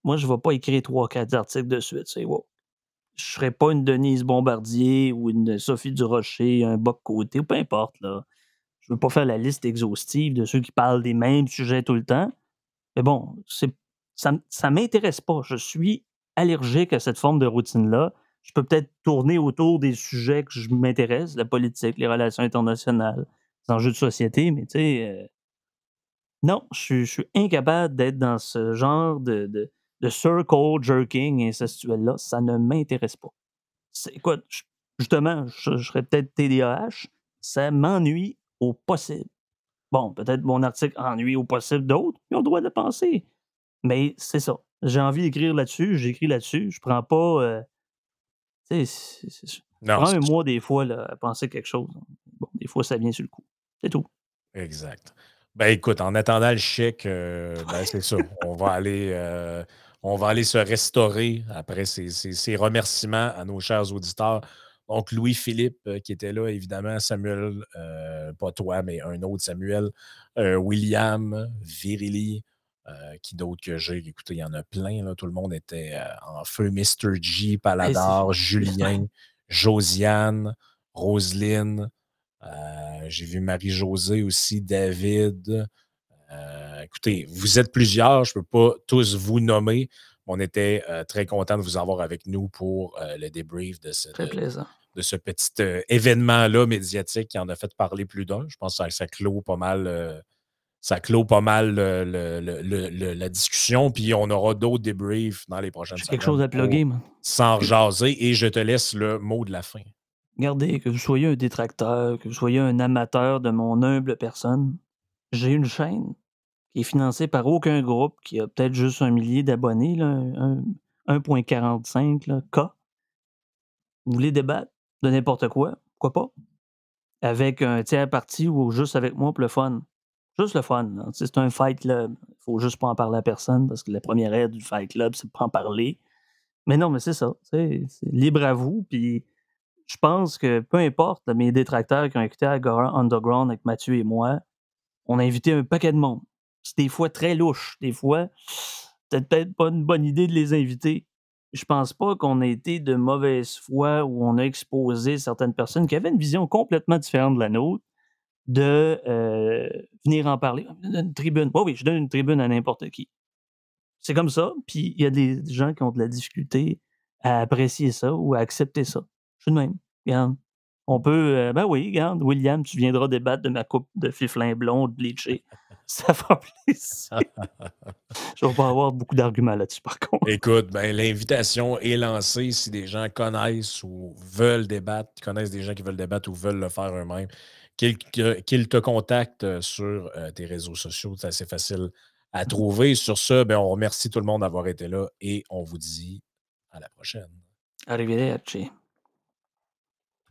Moi, je ne vais pas écrire trois, quatre articles de suite, c'est woke. je serais pas une Denise Bombardier ou une Sophie Durocher, un Boc Côté, ou peu importe. Là. Je veux pas faire la liste exhaustive de ceux qui parlent des mêmes sujets tout le temps. Mais bon, c'est, ça ne m'intéresse pas. Je suis allergique à cette forme de routine-là. Je peux peut-être tourner autour des sujets que je m'intéresse, la politique, les relations internationales, les enjeux de société, mais tu sais, euh, non, je, suis incapable d'être dans ce genre de, de, circle jerking incestuel-là. Ça ne m'intéresse pas. Écoute, justement, je, serais peut-être TDAH. Ça m'ennuie au possible. Bon, peut-être mon article ennuie au possible d'autres, ils ont le droit de le penser. Mais c'est ça. J'ai envie d'écrire là-dessus, j'écris là-dessus. Je prends pas. Euh, tu sais, je prends un mois des fois là, à penser quelque chose. Bon, des fois, ça vient sur le coup. C'est tout. Exact. Ben écoute, en attendant le chèque, euh, ben, c'est ça. On va aller. Euh, on va aller se restaurer après ces, ces remerciements à nos chers auditeurs. Donc, Louis-Philippe euh, qui était là, évidemment, Samuel, euh, pas toi, mais un autre Samuel, euh, William, Virili, qui d'autres que j'ai? Écoutez, il y en a plein, là. tout le monde était en feu. Mr. G, Paladar, Julien, Josiane, Roselyne. j'ai vu Marie-Josée aussi, David. écoutez, vous êtes plusieurs, je ne peux pas tous vous nommer. On était très content de vous avoir avec nous pour le débrief de ce, de, ce petit événement-là médiatique qui en a fait parler plus d'un. Je pense que ça, clôt pas mal. Ça clôt pas mal la discussion, puis on aura d'autres débriefs dans les prochaines semaines. quelque chose à plugger, Sans jaser, et je te laisse le mot de la fin. Regardez, que vous soyez un détracteur, que vous soyez un amateur de mon humble personne, j'ai une chaîne qui est financé par aucun groupe, qui a peut-être juste un millier d'abonnés, 1,45 K. Vous voulez débattre de n'importe quoi? Pourquoi pas? Avec un tiers parti ou juste avec moi pour le fun. Juste le fun. C'est un fight club. Il faut juste pas en parler à personne parce que la première aide du fight club, c'est de pas en parler. Mais non, mais c'est ça. C'est libre à vous. Puis je pense que peu importe mes détracteurs qui ont écouté Agora Underground avec Mathieu et moi, on a invité un paquet de monde c'est des fois très louche. Des fois, peut-être pas une bonne idée de les inviter. Je pense pas qu'on ait été de mauvaise foi où on a exposé certaines personnes qui avaient une vision complètement différente de la nôtre de euh, venir en parler. Une tribune. oui, je donne une tribune à n'importe qui. C'est comme ça. Puis il y a des gens qui ont de la difficulté à apprécier ça ou à accepter ça. Je suis de même. Regarde. On peut. Euh, ben oui, regarde, William, tu viendras débattre de ma coupe de fiflin blond bleaché. Ça va plaisir. Je vais pas avoir beaucoup d'arguments là-dessus, par contre. Écoute, ben, l'invitation est lancée si des gens connaissent ou veulent débattre, connaissent des gens qui veulent débattre ou veulent le faire eux-mêmes, qu'ils te contactent euh, sur euh, tes réseaux sociaux. C'est assez facile à mmh. trouver. Sur ce, ben, on remercie tout le monde d'avoir été là et on vous dit à la prochaine. Arrivederci.